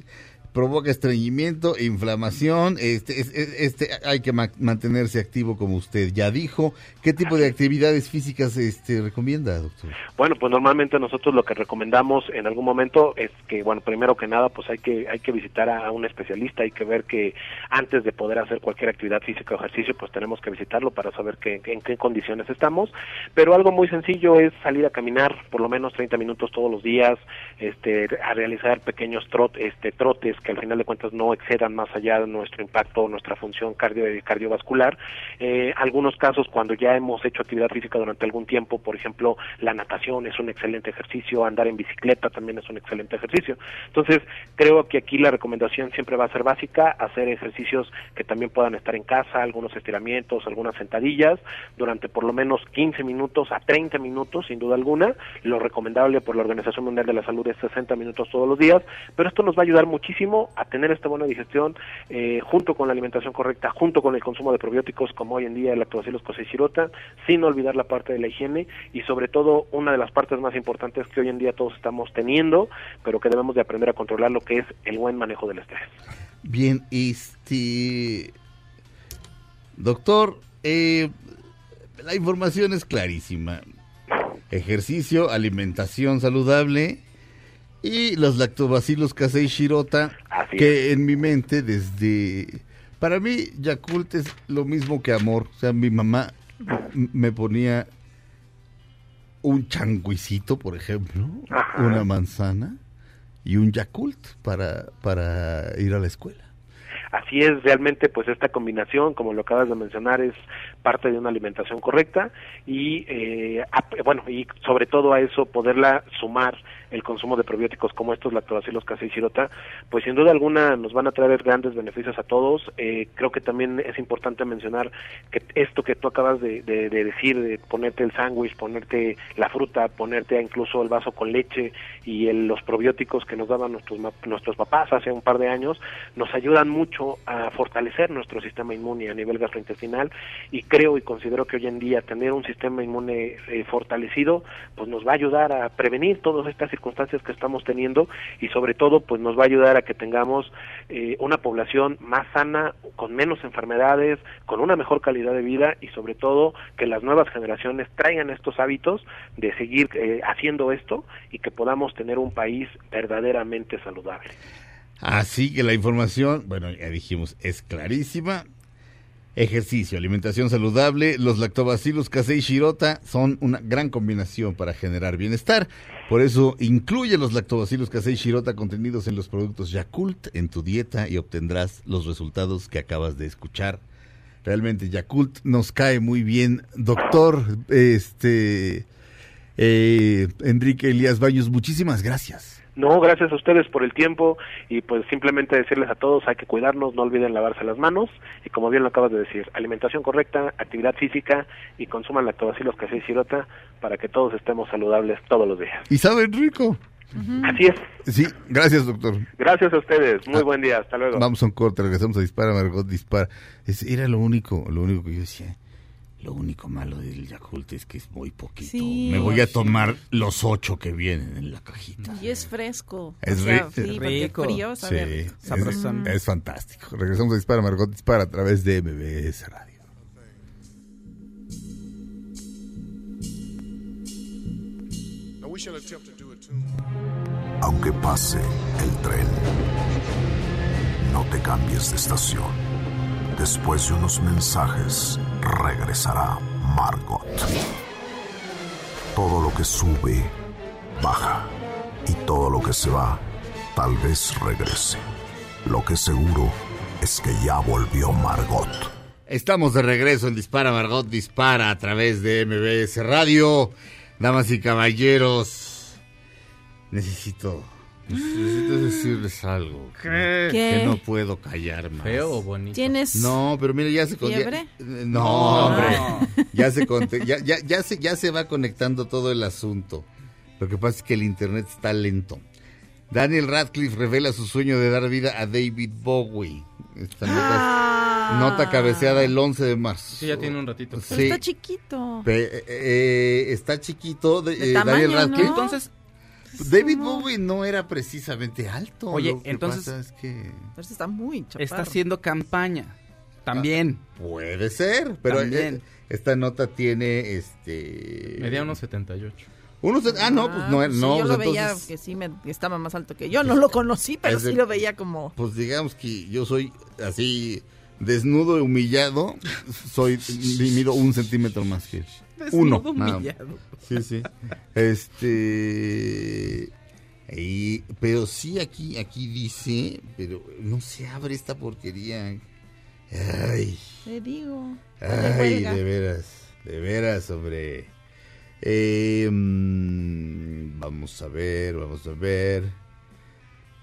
provoca estreñimiento, inflamación. Este, es- es- este, hay que ma- mantenerse activo, como usted ya dijo. ¿Qué tipo de actividades físicas este, recomienda, doctor? Bueno, pues normalmente nosotros lo que recomendamos en algún momento es que, bueno, primero que nada, pues hay que hay que visitar a, a un especialista, hay que ver que antes de poder hacer cualquier actividad física o ejercicio, pues tenemos que visitarlo para saber que, en qué condiciones estamos. Pero algo muy sencillo es salir a caminar por lo menos 30 minutos todos los días, este, a realizar pequeños trot, este, trotes que al final de cuentas no excedan más allá de nuestro impacto, nuestra función cardio, cardiovascular. Eh, algunos casos cuando ya hemos hecho actividad física durante algún tiempo, por ejemplo, la natación es un excelente ejercicio, andar en bicicleta también es un excelente ejercicio. Entonces, creo que aquí la recomendación siempre va a ser básica, hacer ejercicios que también puedan estar en casa, algunos estiramientos, algunas sentadillas, durante por lo menos 15 minutos a 30 minutos, sin duda alguna. Lo recomendable por la Organización Mundial de la Salud es 60 minutos todos los días, pero esto nos va a ayudar muchísimo a tener esta buena digestión eh, junto con la alimentación correcta, junto con el consumo de probióticos como hoy en día el lactobacillus coccicirota, sin olvidar la parte de la higiene y sobre todo una de las partes más importantes que hoy en día todos estamos teniendo, pero que debemos de aprender a controlar lo que es el buen manejo del estrés. Bien, este... Doctor, eh, la información es clarísima. Ejercicio, alimentación saludable y los lactobacilos casei shirota, Así que en mi mente desde... Para mí, Yakult es lo mismo que amor. O sea, mi mamá me ponía un changuicito, por ejemplo, Ajá. una manzana y un Yakult para, para ir a la escuela. Así es, realmente pues esta combinación, como lo acabas de mencionar, es parte de una alimentación correcta y eh, bueno, y sobre todo a eso poderla sumar el consumo de probióticos como estos lactobacilos casei shirota, pues sin duda alguna nos van a traer grandes beneficios a todos. Eh, creo que también es importante mencionar que esto que tú acabas de, de- de decir, de ponerte el sándwich, ponerte la fruta, ponerte incluso el vaso con leche y el- los probióticos que nos daban nuestros, nuestros papás hace un par de años, nos ayudan mucho a fortalecer nuestro sistema inmune a nivel gastrointestinal y creo y considero que hoy en día tener un sistema inmune eh, fortalecido pues nos va a ayudar a prevenir todas estas circunstancias que estamos teniendo y sobre todo pues nos va a ayudar a que tengamos eh, una población más sana, con menos enfermedades, con una mejor calidad de vida y sobre todo que las nuevas generaciones traigan estos hábitos de seguir eh, haciendo esto y que podamos tener un país verdaderamente saludable. Así que la información, bueno, ya dijimos, es clarísima. Ejercicio, alimentación saludable, los lactobacillus casei shirota son una gran combinación para generar bienestar. Por eso incluye los lactobacillus casei shirota contenidos en los productos Yakult en tu dieta y obtendrás los resultados que acabas de escuchar. Realmente Yakult nos cae muy bien, doctor. Este eh, Enrique Elías Baños, muchísimas gracias. No, gracias a ustedes por el tiempo y pues simplemente decirles a todos hay que cuidarnos, no olviden lavarse las manos y como bien lo acabas de decir, alimentación correcta, actividad física y consuman lactobacilos casei shirota para que todos estemos saludables todos los días. Y saben rico. Así es. Sí, gracias doctor. Gracias a ustedes. Muy Ah, buen día. Hasta luego. Vamos a un corte, regresamos a Dispara, Margot Dispara. Es- era lo único, lo único que yo decía. Lo único malo del Yakult es que es muy poquito. Sí. Me voy a tomar los ocho que vienen en la cajita. Y es fresco. Es o sea, ri- sí, rico. frío, Sí, rico. es, es fantástico. Regresamos a Dispara, Margot Dispara a través de MBS Radio. Aunque pase el tren, no te cambies de estación. Después de unos mensajes, regresará Margot. Todo lo que sube, baja. Y todo lo que se va, tal vez regrese. Lo que seguro es que ya volvió Margot. Estamos de regreso en Dispara, Margot Dispara a través de MBS Radio. Damas y caballeros, necesito, necesito decirles algo. Que, ¿Qué? que no puedo callar más. ¿Feo o bonito? ¿Tienes? No, pero mire, ya se con- No, hombre. Ya se conte- ya, ya, ya se ya se va conectando todo el asunto. Lo que pasa es que el internet está lento. Daniel Radcliffe revela su sueño de dar vida a David Bowie. Esta nota, Ah. nota cabeceada el 11 de marzo. Sí, ya tiene un ratito. Pero Sí. está chiquito. Pe- eh, eh, está chiquito de, De eh, tamaño, Daniel ¿no? Radcliffe. Entonces, David Bowie no era precisamente alto. Oye, Lo que entonces- pasa es que Pero está muy chaparro. está haciendo campaña. También. puede ser, pero También. eh, esta nota tiene este Medía unos 78. Unos de- ah, no, pues no, Ah, sí, no, yo pues lo veía entonces, que sí me, estaba más alto que yo. No lo conocí, pero sí lo veía como... pues digamos que yo soy así desnudo y humillado, soy [laughs] mido un centímetro más que él. uno. Desnudo, nada más. humillado. Sí, sí. Este. y- pero sí, aquí, aquí dice. Pero no se abre esta porquería. Ay, Te digo. ay, de veras. De veras, hombre. Eh, vamos a ver, vamos a ver.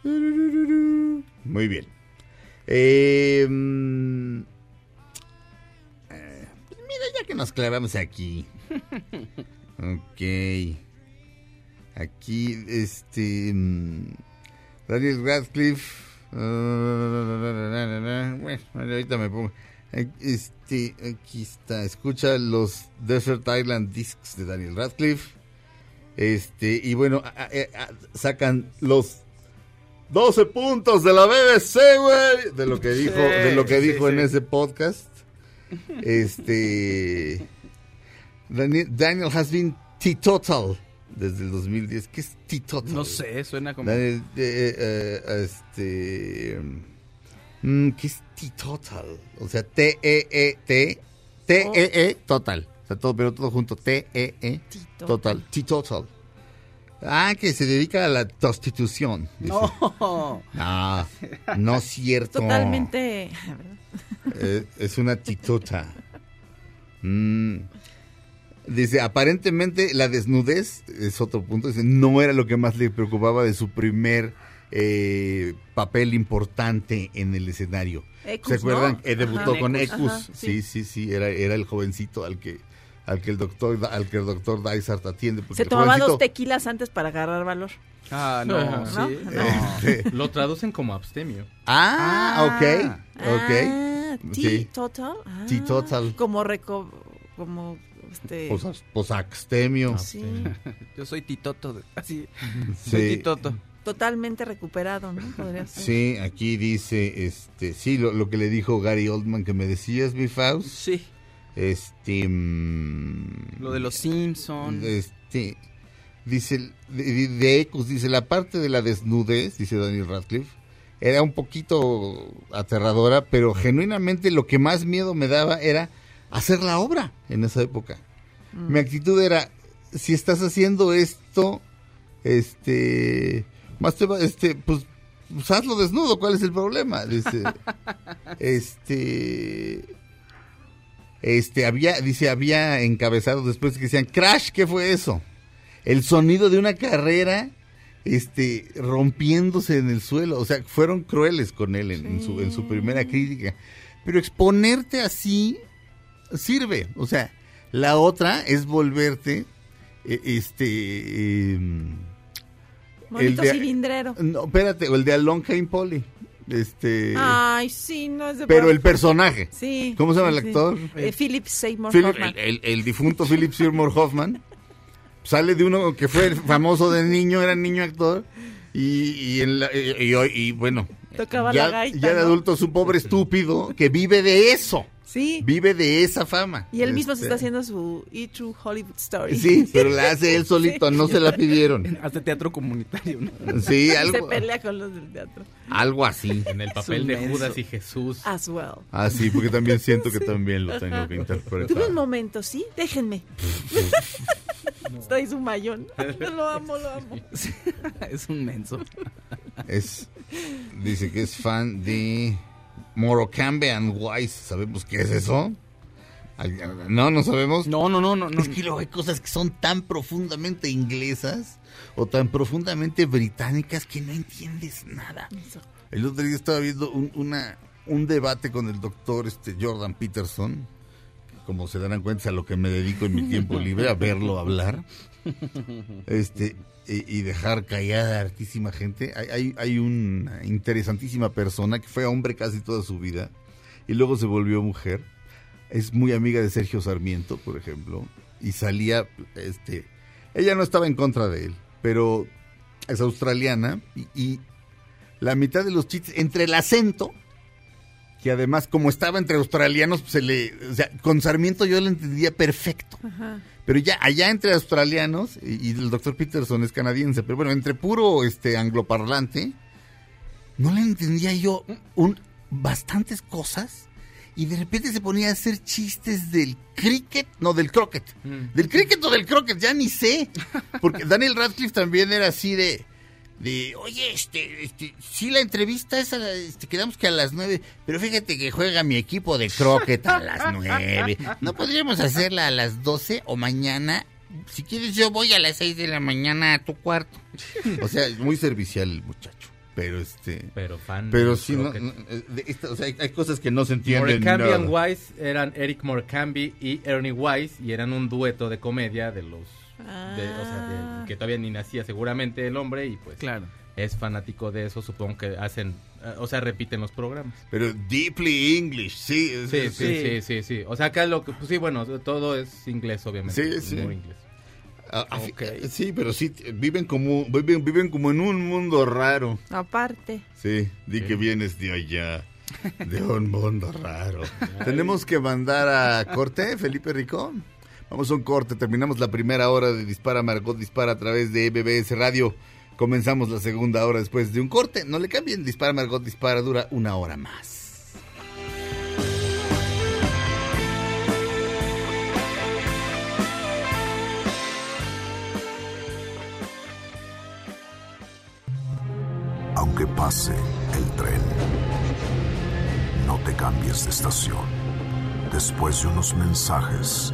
Muy bien. Eh, mm, eh, mira, ya que nos clavamos aquí. [laughs] Ok. Aquí, este. mm, Daniel Radcliffe. ah, Bueno, ahorita me pongo. Este, aquí está. Escucha los Desert Island Discs de Daniel Radcliffe. Este, y bueno, a- a- a- sacan los 12 puntos de la BBC, güey. De lo que dijo, de lo que Sí, dijo sí, en ese podcast. Este. Daniel, Daniel has been teetotal desde el 2010. ¿Qué es teetotal? No sé, suena como. Daniel, eh, eh, este. mm, ¿Qué es teetotal? O sea, T-E-E-T. T-E-E, total. O sea, todo, pero todo junto. T-E-E, Teetotal. total. Teetotal. Ah, que se dedica a la prostitución. No. No, no es cierto. Totalmente... Eh, es una titota. Mm. Dice, aparentemente la desnudez, es otro punto, dice, no era lo que más le preocupaba de su primer eh, papel importante en el escenario. Ecus, ¿Se acuerdan? ¿no? Eh, debutó Ajá. con Ecus. Ecus. Ajá, sí, sí, sí, era, era el jovencito al que al que el doctor al que el doctor Dysart atiende. Se tomaba jovencito- dos tequilas antes para agarrar valor. Ah, no. ¿No? sí. Este, [laughs] Lo traducen como abstemio. ah, ok, ok. Ah, Sí. teetotal. Ah, Teetotal. Como reco... Como... Este... Pos- Posaxtemio. sí. Yo soy Titoto. Así. Sí. Soy Titoto. Totalmente recuperado, ¿no? Podría ser. Sí, aquí dice, este, sí, lo, lo que le dijo Gary Oldman que me decías, mi Faust. Sí. Este, mm, Lo de los Simpsons. este, dice, de, de Ecus, dice, la parte de la desnudez, dice Daniel Radcliffe, era un poquito aterradora, pero genuinamente lo que más miedo me daba era hacer la obra en esa época. Mm. Mi actitud era, si estás haciendo esto, este, más te va, este, pues, pues hazlo desnudo, ¿cuál es el problema? Dice, [laughs] este, este, había, dice, había encabezados después que decían, Crash, ¿qué fue eso? El sonido de una carrera, este, rompiéndose en el suelo, o sea, fueron crueles con él en, en su, en su primera crítica. Pero exponerte así sirve, o sea, la otra es volverte, eh, este, Bonito de- cilindrero. no, espérate, o el de Alon Kane Polly, este, Ay, sí, no es de pero el personaje. Sí. ¿Cómo se llama el sí. actor? Eh, Philip Seymour Philip- Hoffman. el, el- el difunto Philip Seymour Hoffman sale de uno que fue famoso de niño, era niño actor y, y, en la- y- y bueno, Tocaba ya, la gaita, ya de ¿no? adulto es un pobre estúpido que vive de eso, Sí. vive de esa fama. Y él mismo se Este, está haciendo su E True Hollywood Story. Sí, [laughs] pero la hace él solito, no se la pidieron. [laughs] Hace teatro comunitario, ¿no? Sí, [laughs] Se algo, pelea con los del teatro. algo así. En el papel de. Judas y Jesús. As well. Ah, sí, porque también siento que también lo tengo que interpretar. Tuve un momento, ¿sí? Déjenme. Estoy su mayón. Lo amo, lo amo. es un menso. Es, dice que es fan de Morocambe and Wise. ¿Sabemos qué es eso? No, no sabemos. No, no, no, no. no. Es que luego hay cosas que son tan profundamente inglesas o tan profundamente británicas que no entiendes nada. El otro día estaba viendo un, una, un debate con el doctor este, Jordan Peterson. Como se darán cuenta, es a lo que me dedico en mi tiempo libre, a verlo hablar. [laughs] Este, y, dejar callada a hartísima gente. Hay, hay, hay una interesantísima persona que fue hombre casi toda su vida y luego se volvió mujer. Es muy amiga de Sergio Sarmiento, por ejemplo, y salía, este, ella no estaba en contra de él, pero es australiana y, y la mitad de los chistes, entre el acento, que además como estaba entre australianos, pues, se le, o sea, con Sarmiento yo lo entendía perfecto. Ajá. Pero ya allá entre australianos, y, y el doctor Peterson es canadiense, pero bueno, entre puro este angloparlante, no le entendía yo un, bastantes cosas. Y de repente se ponía a hacer chistes del cricket, no, del croquet. Del cricket o del croquet, ya ni sé. Porque Daniel Radcliffe también era así de, de oye, este, este, sí la entrevista es a la- este, quedamos que a las nueve, pero fíjate que juega mi equipo de croquet a las [laughs] nueve. ¿No podríamos hacerla a las doce o mañana? Si quieres yo voy a las seis de la mañana a tu cuarto. O sea, [laughs] muy servicial el muchacho. Pero este... Pero fan. Pero sí, no, croquet. no, eh, esta- o sea, hay, hay cosas que no se entienden. Morecambe and nada. Wise eran Eric Morecambe y Ernie Wise y eran un dueto de comedia de los de- o sea, Ah. de- que todavía ni nacía seguramente el hombre y pues Claro. es fanático de eso, supongo que hacen, eh, o sea, repiten los programas. Pero deeply English, sí. es- Sí, es- sí, sí, sí, sí. O sea, acá lo que, pues sí, bueno, todo es inglés, obviamente. Sí, sí. muy inglés. a- a- Sí, pero sí, viven como, viven, viven como en un mundo raro. Aparte. Sí, di que vienes de allá, de un mundo raro. [laughs] Tenemos que mandar a corte, Felipe Ricón. Vamos a un corte, terminamos la primera hora de Dispara Margot Dispara a través de MBS Radio. Comenzamos la segunda hora después de un corte. No le cambien, Dispara Margot Dispara dura una hora más. Aunque pase el tren, no te cambies de estación. Después de unos mensajes,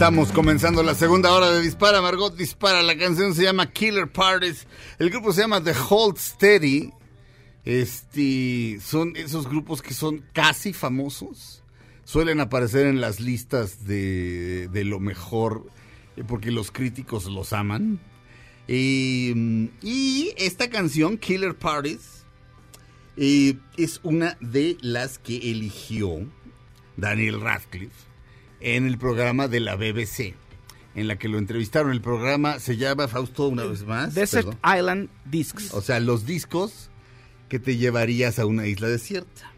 Estamos comenzando la segunda hora de Dispara, Margot Dispara. La canción se llama Killer Parties. El grupo se llama The Hold Steady. Este, son esos grupos que son casi famosos. Suelen aparecer en las listas de, lo mejor eh, porque los críticos los aman. Eh, y esta canción, Killer Parties, eh, es una de las que eligió Daniel Radcliffe en el programa de la BBC, en la que lo entrevistaron. El programa se llama Fausto una vez más. Desert perdón. Island Discs. O sea, los discos que te llevarías a una isla desierta.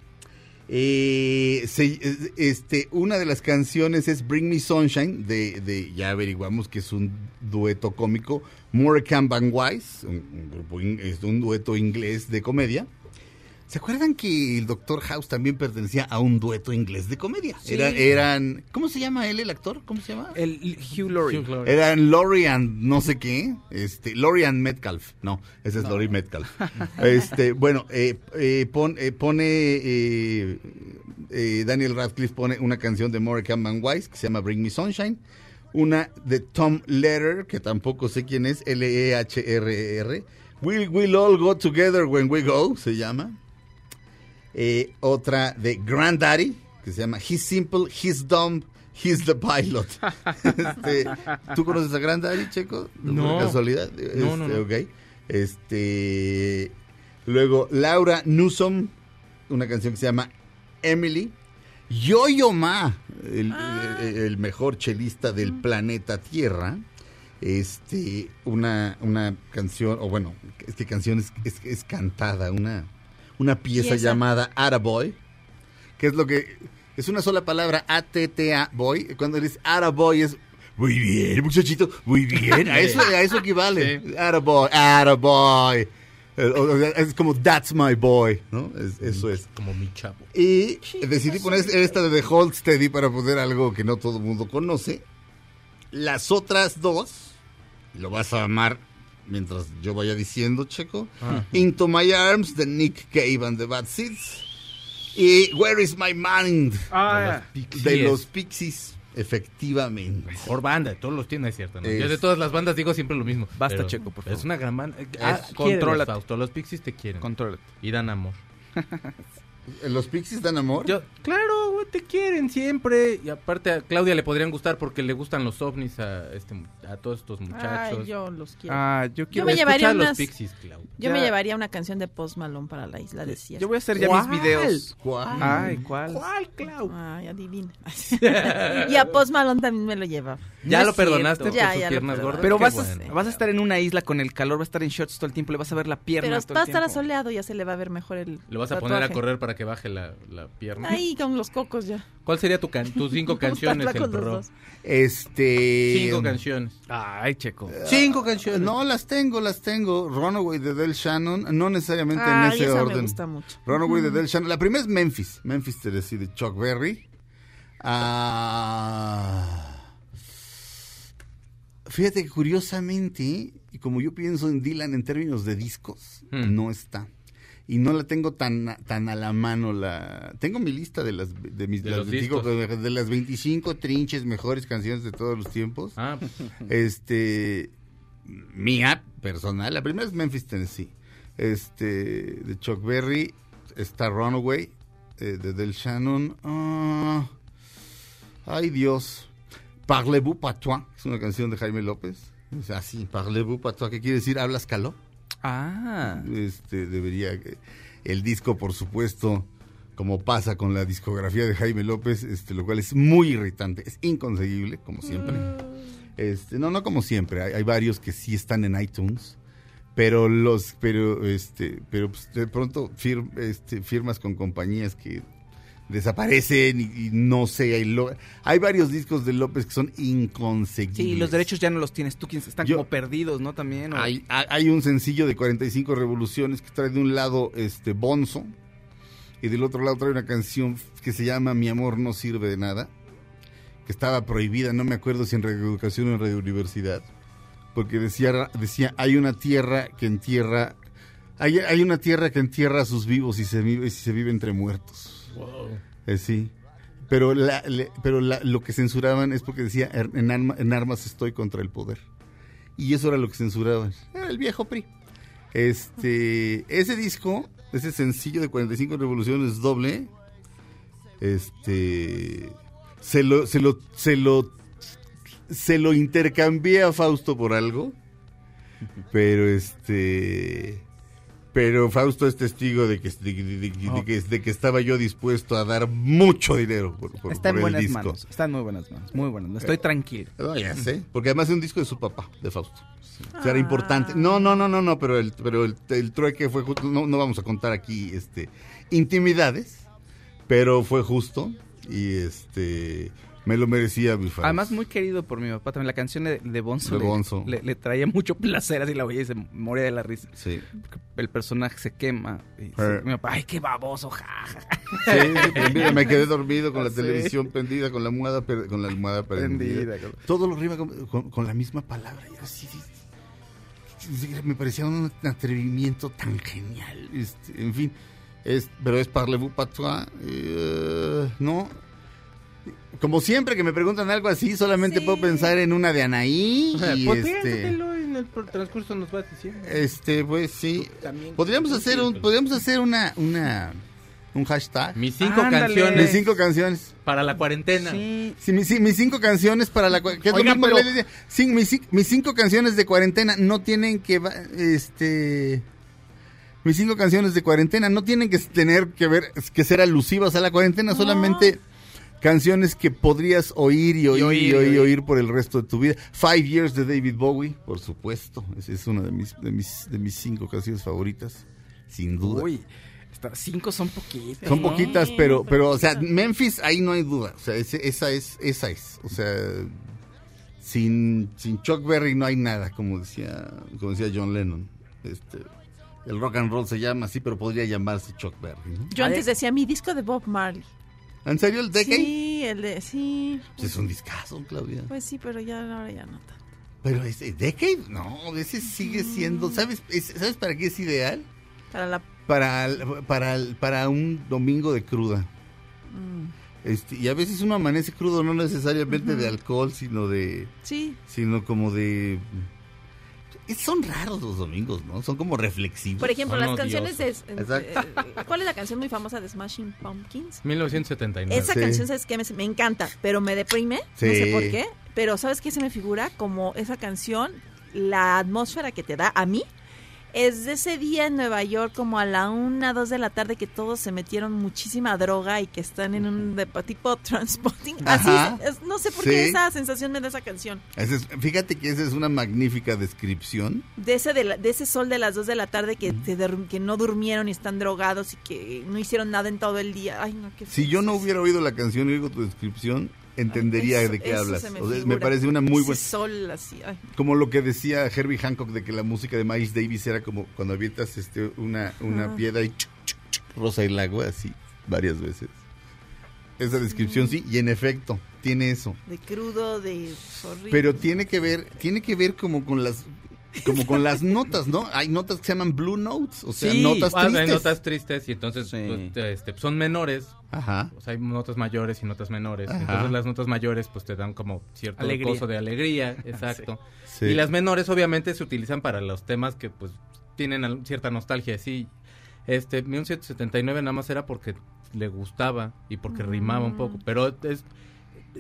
Eh, se- este, una de las canciones es Bring Me Sunshine, de, de- ya averiguamos que es un dueto cómico, Morecambe Van Wise, un, un grupo es un dueto inglés de comedia. ¿Se acuerdan que el Dr. House también pertenecía a un dueto inglés de comedia? Sí. Era- eran, ¿cómo se llama él, el actor? ¿Cómo se llama? El Hugh Laurie. Eran Laurie and no sé qué, este, Laurie and Metcalf, no, ese es Laurie Metcalf. [laughs] Este, bueno, eh, eh, pon- eh, pone, eh, eh, Daniel Radcliffe pone una canción de Morecambe and Wise que se llama Bring Me Sunshine, una de Tom Lehrer, que tampoco sé quién es, E L-E-H-R-E-R, We'll, we'll All Go Together When We Go, se llama. Eh, otra de Granddaddy, que se llama He's Simple, He's Dumb, He's the Pilot. [laughs] Este, ¿Tú conoces a Granddaddy, Checo? No. ¿Por casualidad? No, no, Este, no. ok. Este, luego, Laura Newsom, una canción que se llama Emily. Yo-Yo Ma, el, el mejor chelista del planeta Tierra. Este, una, una canción, o bueno, es que canción es, es, es cantada, una, una pieza, Pieza. llamada Attaboy, que es lo que, es una sola palabra, A-T-T-A, boy, cuando dices Attaboy es, muy bien, muchachito, muy bien, a [laughs] eso, a eso equivale, Attaboy, Attaboy, Eh, o- o sea, es como That's my boy, ¿no? Es- eso es. Como mi chavo. Y decidí poner esta de The Hold Steady para poner algo que no todo el mundo conoce. Las otras dos, lo vas a amar mientras yo vaya diciendo, Checo. Ah. Into My Arms de Nick Cave and the Bad Seeds. Y Where is My Mind Ah, de los Pixies, efectivamente. Mejor banda, todos los tienen, es cierto. ¿no? Es- Yo de todas las bandas digo siempre lo mismo. Basta, pero Checo, por Es favor. una gran banda. Ah. Fausto, los Pixies te quieren. contrólate. y dan amor. [laughs] ¿Los Pixies dan amor? Yo, claro, güey, te quieren siempre. Y aparte a Claudia le podrían gustar porque le gustan los ovnis a, este, a todos estos muchachos. Ay, yo los quiero. Ah, yo Yo quiero... me Escucha llevaría los Pixies, Clau. Yo ya- me llevaría una canción de Post Malone para la isla desierta. Yo voy a hacer ya ¿Cuál? mis videos. ¿Cuál? Ay, ¿cuál? ¿Cuál, Clau? Ay, adivina. [laughs] y a Post Malone también me lo lleva. ¿Ya No lo perdonaste por Ya, sus ya lo piernas gordas? Pero vas a, vas estar en una isla con el calor, va a estar en shorts todo el tiempo, le vas a ver la pierna Pero todo va a estar asoleado, ya se le va a ver mejor el Le vas a poner a correr para que baje la, la pierna. Ahí con los cocos ya. ¿Cuál sería tu can tus cinco [laughs] canciones los pro? Este... Cinco canciones. Ay, Checo. Cinco canciones. No, las tengo, las tengo. Runaway de Del Shannon, no necesariamente en ese esa me orden. gusta mucho. Runaway de Del Shannon. La primera es Memphis. Memphis Tennessee de Chuck Berry. Ah, fíjate que curiosamente, y como yo pienso en Dylan en términos de discos, Hmm. no está. Y no la tengo tan, tan a la mano. la Tengo mi lista de las, de mis, De las los 25 discos. de las 25 trinches mejores canciones de todos los tiempos. Ah, Este, mía personal, la primera es Memphis, Tennessee. Este, de Chuck Berry, está Runaway, eh, de Del Shannon. Ah, ay Dios. Parlez-vous patois, es una canción de Jaime López. Es así, Parlez-vous patois, ¿qué quiere decir? ¿Hablas caló? Ah. Este, debería, el disco, por supuesto, como pasa con la discografía de Jaime López, este, lo cual es muy irritante, es inconseguible, como siempre. Este, no, no como siempre, hay, hay varios que sí están en iTunes, pero los pero este pero pues, de pronto fir- este, firmas con compañías que desaparecen y, y no sé hay, lo- hay varios discos de López que son inconseguibles Sí, los derechos ya no los tienes tú, quienes están Yo- como perdidos, ¿no? También. o- hay, hay- un sencillo de 45 revoluciones que trae de un lado este Bonzo y del otro lado trae una canción que se llama Mi amor no sirve de nada, que estaba prohibida, no me acuerdo si en Radio Educación o en Radio Universidad, porque decía decía hay una tierra que entierra hay, hay una tierra que entierra a sus vivos y se vive y se vive entre muertos. Eh, sí. Pero, pero lo que censuraban es porque decía, "Er- en, en armas estoy contra el poder. Y eso era lo que censuraban. Era el viejo PRI. Este, ese disco, ese sencillo de 45 revoluciones doble, este, se lo, se lo, se lo, se lo intercambié a Fausto por algo. Pero este, pero Fausto es testigo de que, de, de- de- de que, de que estaba yo dispuesto a dar mucho dinero por, por- Está en por el buenas disco. manos. Está en muy buenas manos. Muy buenas. Estoy tranquilo. No, ya sé, porque además es un disco de su papá, de Fausto. O sea, era importante. No, no, no, no, no, pero el, pero el, el trueque fue justo. No, no vamos a contar aquí este intimidades, pero fue justo y este me lo merecía mi Fausto. Además, muy querido por mi papá también. La canción de, de Bonzo, De le- Bonzo. Le, le traía mucho placer así la oía y se moría de la risa. Sí. Porque El personaje se quema. Y se- mi papá, ay, qué baboso, ja, ja, ja". Sí, sí, pues mira, me quedé dormido con la Sí. televisión prendida, con la almohada, per- con la almohada prendida. Prendida, Todo lo rima con, con- con la misma palabra. y así, me parecía un atrevimiento tan genial. este, en fin, es, pero es Parlez-vous patois. eh, no. Como siempre que me preguntan algo así, solamente Sí. puedo pensar en una de Anaí. y Pues este, en el transcurso nos vas diciendo. este, pues sí. También- Podríamos hacer un, podríamos hacer una, una, un hashtag. Mis cinco Ándale. canciones Mis cinco canciones. para la cuarentena. Sí. Sí, mis, sí, mis cinco canciones para la cua- que es lo Oigan, mismo que pero-. Sí, mis, mis cinco canciones de cuarentena no tienen que este mis cinco canciones de cuarentena no tienen que tener que ver que ser alusivas a la cuarentena, solamente canciones que podrías oír y oír y oír, Y oír, y y oír por el resto de tu vida. Five Years de David Bowie, por supuesto, esa es una de mis de mis de mis cinco canciones favoritas, sin duda. Uy, está- cinco son poquitas. Son ¿no? poquitas, pero, pero, o sea, Memphis, ahí no hay duda. O sea, ese- esa es, esa es. O sea, sin, sin Chuck Berry no hay nada, como decía, como decía John Lennon. Este, el rock and roll se llama así, pero podría llamarse Chuck Berry, ¿no? Yo antes decía mi disco de Bob Marley. ¿En serio el Decade? Sí, el de, sí. Pues es un discazo, Claudia. Pues sí, pero ya ahora ya no tanto. Pero ese Decade, no, ese sigue siendo, ¿sabes, es- ¿sabes para qué es ideal? Para la Para, para, para un domingo de cruda. mm, Este, y a veces uno amanece crudo, no necesariamente de alcohol, sino de, sí, sino como de... Son raros los domingos, ¿no? Son como reflexivos. por ejemplo, Son las canciones de Exacto. eh, ¿Cuál es la canción muy famosa de Smashing Pumpkins? 1979. Esa Sí. canción, ¿sabes qué? Me, me encanta, pero me deprime, Sí. no sé por qué. Pero ¿sabes qué se me figura? Como esa canción, la atmósfera que te da a mí, es de ese día en Nueva York, como a la una, dos de la tarde, que todos se metieron muchísima droga y que están en un de- tipo [laughs] transporting. Así, es- no sé por Sí. qué esa sensación me da esa canción. Es- fíjate que esa es una magnífica descripción. De ese, de, la- de ese sol de las dos de la tarde que, te que no durmieron y están drogados y que no hicieron nada en todo el día. Ay, no, qué Si yo no hubiera oído la canción y oigo tu descripción, entendería Eso- de qué hablas. me O sea, me figura. parece una muy buena... sol así. Como lo que decía Herbie Hancock de que la música de Miles Davis era como cuando avientas este, una, una piedra y chuc, chuc, chuc, rosa el agua, así, varias veces. Esa descripción sí, y en efecto, tiene eso. de crudo, de horrible. Pero tiene que ver, tiene que ver como con las como con las notas, ¿no? Hay notas que se llaman blue notes, o sea, Sí, notas tristes. hay notas tristes y entonces Sí. pues, este, son menores. Ajá. O sea, hay notas mayores y notas menores. Ajá. Entonces las notas mayores pues te dan como cierto Alegría. gozo de alegría, [laughs] exacto. Sí. Y las menores obviamente se utilizan para los temas que pues tienen cierta nostalgia, sí. Este 1979 nada más era porque le gustaba y porque rimaba un poco, pero es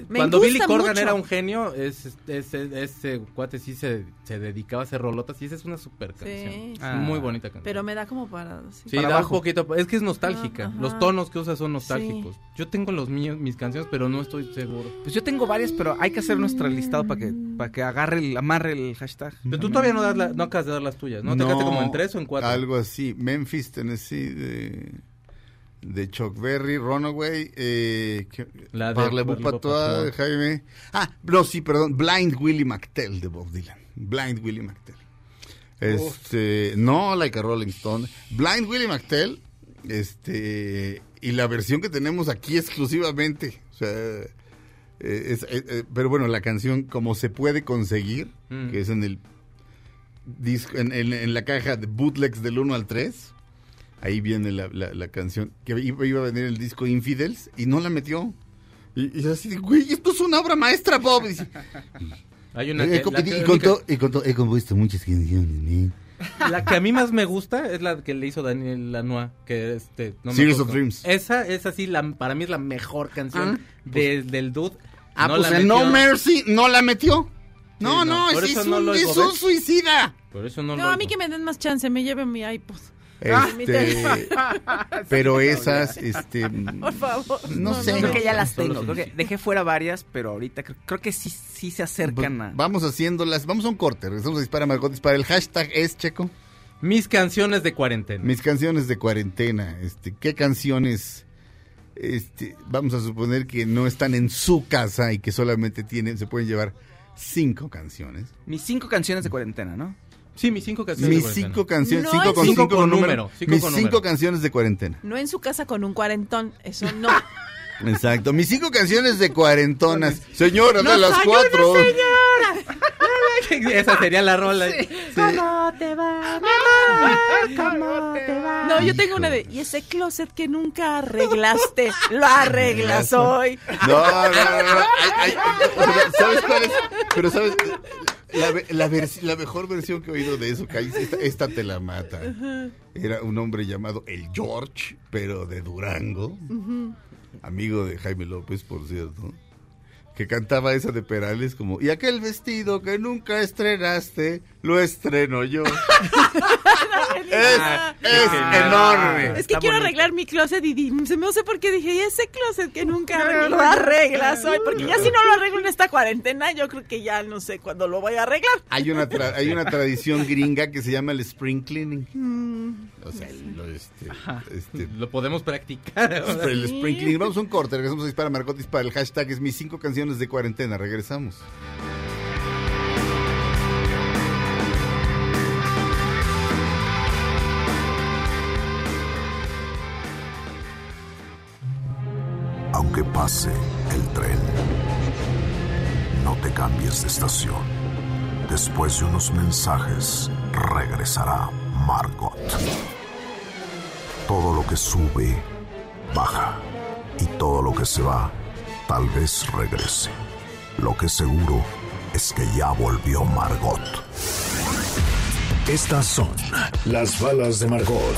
Me cuando Billy Corgan mucho. era un genio, ese ese ese cuate sí se, se dedicaba a hacer rolotas y esa es una super canción. Sí, Ah. Muy bonita canción. Pero me da como para... sí. Sí, Para da abajo. un poquito. Es que es nostálgica. Ah, ajá. Los tonos que usa son nostálgicos. Yo tengo los míos, mis canciones, pero no estoy seguro. Pues yo tengo varias, pero hay que hacer nuestro listado para que, para que agarre el, amarre el hashtag. Pero tú todavía no, das la- no acabas de dar las tuyas, ¿no? Te quedaste como en tres o en cuatro. Algo así. Memphis, Tennessee, de, de Chuck Berry, Runaway, eh, La de Patois, de Jaime. Ah, no, sí, perdón. Blind Willie McTell de Bob Dylan. Blind Willie McTell. Este, no, like a Rolling Stone. Blind Willie McTell, este, y la versión que tenemos aquí exclusivamente. O sea, eh, es- eh, eh, pero bueno, la canción como se puede conseguir, Mm. que es en el disco, en, en- en la caja de bootlegs del 1 al 3. Ahí viene la, la- la canción que iba, iba a venir el disco Infidels y no la metió. Y, y así, de, güey, esto es una obra maestra, Bob. Y, [laughs] Hay una "Eh, que, y- que, y contó- y contó, he compuesto muchas canciones, man. [laughs] la que a mí más me gusta es la que le hizo Daniel Lanois, que este no me Series of Dreams. Esa es así la para mí es la mejor canción de- del dude. Ah, No pues la el No metió. Mercy no la metió. No, Sí, no, no, es, es no un, es un suicida. Por eso no, No, lo a mí que me den más chance, me lleven mi iPod. Este, [laughs] pero esas, este, Por favor. no sé. Creo que ya las tengo. Creo que dejé fuera varias, pero ahorita creo, creo que sí, sí se acercan a. Vamos haciéndolas, vamos a un corte, regresamos a Dispara Margot Dispara. El hashtag es, Checo, Mis canciones de cuarentena. mis canciones de cuarentena. Este, ¿Qué canciones, este, vamos a suponer que no están en su casa y que solamente tienen, se pueden llevar cinco canciones? Mis cinco canciones de cuarentena, ¿no? Sí, mis cinco canciones. Mis de cinco canciones, No, cinco con cinco cinco con número, número, cinco mis con cinco número. canciones de cuarentena. No en su casa con un cuarentón, eso no. [laughs] Exacto, mis cinco canciones de cuarentonas. Señora, de ¡Nos las cuatro. [laughs] Esa sería la rola. ¿Cómo te va, mi amor? [laughs] ¿Cómo te va? No, yo tengo una de. Y ese closet que nunca arreglaste, lo arreglas hoy. No, no, no, no. Ay, ay, pero ¿Sabes cuál es? Pero sabes, la, la, la mejor versión que he oído de eso, Kai, esta, esta te la mata. Era un hombre llamado el George, pero de Durango. Amigo de Jaime López, por cierto. Que cantaba esa de Perales como, y aquel vestido que nunca estrenaste, lo estreno yo. [laughs] es es genial. enorme. Es que Está quiero bonito. arreglar mi closet y di- se me no sé por qué dije, y ese closet que nunca arreglo, lo arreglas hoy. Porque ya si no lo arreglo en esta cuarentena, yo creo que ya no sé cuándo lo voy a arreglar. Hay una, tra- hay una tradición gringa que se llama el spring cleaning. Mm. O sea, lo, este, este, Lo podemos practicar. ahora. el spring cleaning. Vamos a un corte, regresamos a Dispara Margot Dispara. El hashtag es mis cinco canciones de cuarentena. Regresamos. Aunque pase el tren, no te cambies de estación. Después de unos mensajes, regresará Margot. Todo lo que sube, baja. Y todo lo que se va, tal vez regrese. Lo que seguro es que ya volvió Margot. Estas son las balas de Margot.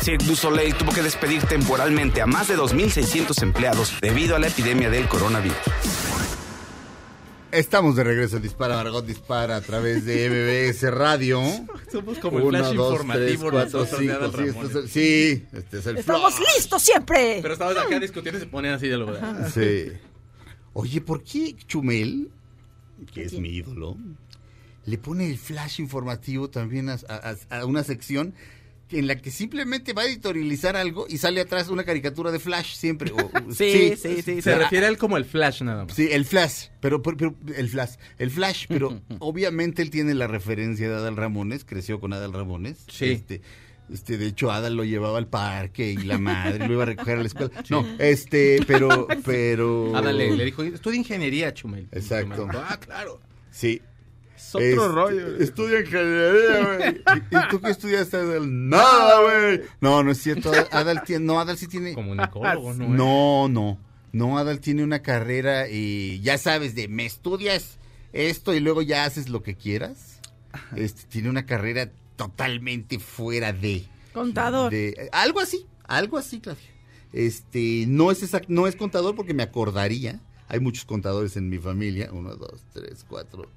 Cirque du Soleil tuvo que despedir temporalmente a más de 2.600 empleados debido a la epidemia del coronavirus. Estamos de regreso en Dispara Margot Dispara a través de MBS Radio. Somos como el Uno, flash dos, informativo tres, cuatro, nosotros de cinco, Adal sí, este es el- sí, este es el Estamos flash. listos siempre. Pero estabas acá discutiendo y se ponían así de lo Sí. Oye, ¿por qué Chumel, que es mi ídolo, le pone el flash informativo también a, a- a una sección en la que simplemente va a editorializar algo y sale atrás una caricatura de Flash siempre? O- [laughs] Sí, sí, sí. Se refiere a él como el flash nada más. Sí, el Flash, pero, pero- pero- el Flash, el Flash, pero [laughs] obviamente él tiene la referencia de Adal Ramones, creció con Adal Ramones. Sí. Este, este, de hecho, Adal lo llevaba al parque y la [laughs] madre lo iba a recoger a la escuela. No, este, pero, pero. Dale, le dijo, estudia ingeniería, Chumel. Exacto. Chumel, Ah, claro. Sí. Es otro Este, rollo. Estudia ingeniería, güey. ¿Y, y tú qué estudiaste, Adal? [laughs] Nada, güey. No, no es cierto. Adal, Adal tiene, no, Adal sí tiene. Comunicólogo, ¿no? No, no. No, Adal tiene una carrera y ya sabes, de me estudias esto y luego ya haces lo que quieras. Este, tiene una carrera totalmente fuera de. Contador. de- algo así, algo así, Claudia. Este, no es exact- no es contador porque me acordaría. hay muchos contadores en mi familia. Uno, dos, tres, cuatro.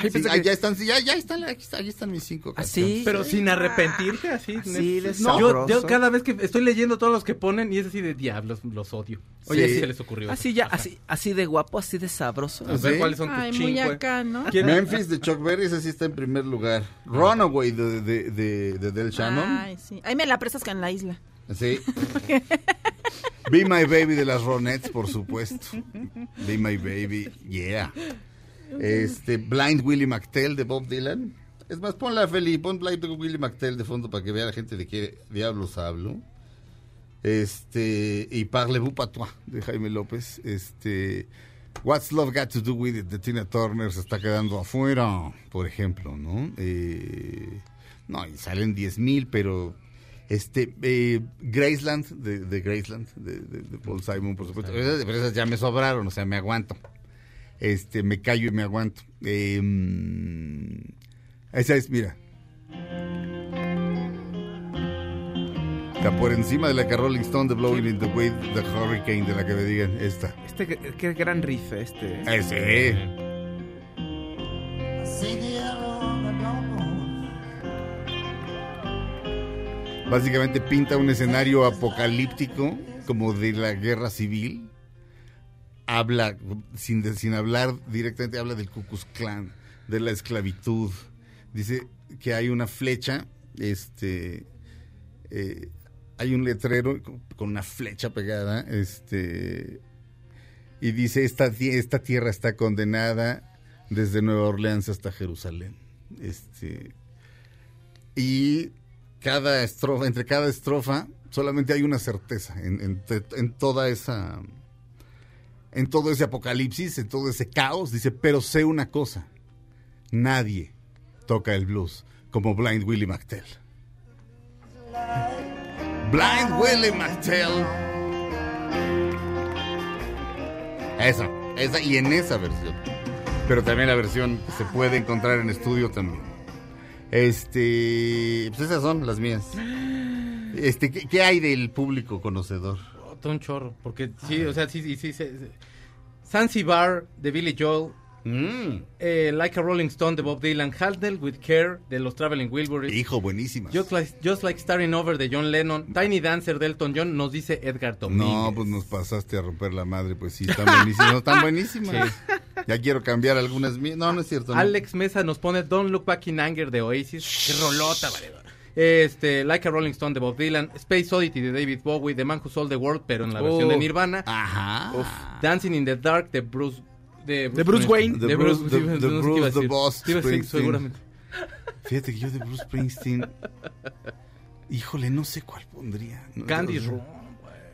Ay, Sí, pensé ah, que- ya están, sí, ya, ya están, aquí, está- aquí están mis cinco ¿Ah, canciones. sí? Pero sin arrepentirte, así. Así de no, yo, yo cada vez que estoy leyendo todos los que ponen y es así de diablos, los odio. Oye, Sí. sí se les ocurrió. Así ya, así, así de guapo, así de sabroso. A ver ¿Sí? cuáles son tus Ay, muy chingüe. acá, ¿no? ¿Quién- Memphis de Chuck Berry, ese sí está en primer lugar. Runaway de, de, de, de Del Shannon. Ay, sí. Ahí me la prestas que en la isla. Sí. Be My Baby de las Ronettes, por supuesto. Be My Baby, yeah. Este, Blind Willie McTell de Bob Dylan. Es más, ponla, Feli, pon Blind Willie McTell de fondo para que vea la gente de qué diablos hablo. Este, y Parlez-vous patois de Jaime López. Este, What's Love Got to Do With It de Tina Turner se está quedando afuera, por ejemplo, ¿no? Eh, no, y salen 10 mil, pero este, eh, Graceland, de, de Graceland, de, de- de Paul Simon, por supuesto. Pero esas ya me sobraron, o sea, me aguanto. Este, me callo y me aguanto. Eh, esa es, mira. Está por encima de la que Rolling Stone de Blowing in the Wind, the Hurricane, de la que me digan esta. Este, qué gran riff este. ¿eh? Ese. Básicamente pinta un escenario apocalíptico, como de la guerra civil. Habla, sin, sin hablar directamente, habla del Ku Klux de la esclavitud. Dice que hay una flecha, este, eh, hay un letrero con- una flecha pegada, este, y dice esta, esta tierra está condenada desde Nueva Orleans hasta Jerusalén. Este, y cada estrofa, entre cada estrofa, solamente hay una certeza en, en toda esa, en todo ese apocalipsis, en todo ese caos. Dice, pero sé una cosa, nadie toca el blues como Blind Willie McTell. Blind Willie McTell. Esa, esa y en esa versión. Pero también la versión que se puede encontrar en estudio también. Este, pues esas son las mías. Este, ¿qué, qué hay del público conocedor? Un chorro, porque sí, o sea, sí, sí, sí. sí, sí. Zanzibar de Billy Joel, Mm, eh, Like a Rolling Stone de Bob Dylan, Handle with Care de los Traveling Wilburys, hijo, buenísimas. Just like, Just Like Starting Over de John Lennon, Tiny Dancer de Elton John, nos dice Edgar Domínguez. No, pues nos pasaste a romper la madre, pues sí, están buenísimas, están [laughs] buenísimas. Ya quiero cambiar algunas mías. No, no es cierto. no. Alex Mesa nos pone Don't Look Back in Anger de Oasis. Qué rolota, valedor. Este, Like a Rolling Stone de Bob Dylan, Space Oddity de David Bowie, The Man Who Sold the World, pero en la versión Oh. de Nirvana, Ajá. Dancing in the Dark de Bruce de De Bruce Wayne. De The Bruce, Bruce- qué Bruce, iba a the. Boss Iba a decir, Springsteen. seguramente. Fíjate que yo de Bruce Springsteen. Híjole, no sé cuál pondría. No, Candy Room.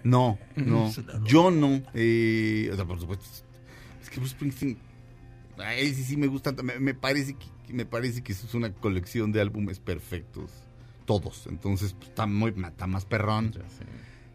No, no. Yo no. Eh, o sea, por supuesto. Es que Bruce Springsteen. A él sí, sí me gusta. Me, me parece que, me parece que es una colección de álbumes perfectos. Todos. Entonces, pues, está muy está más perrón.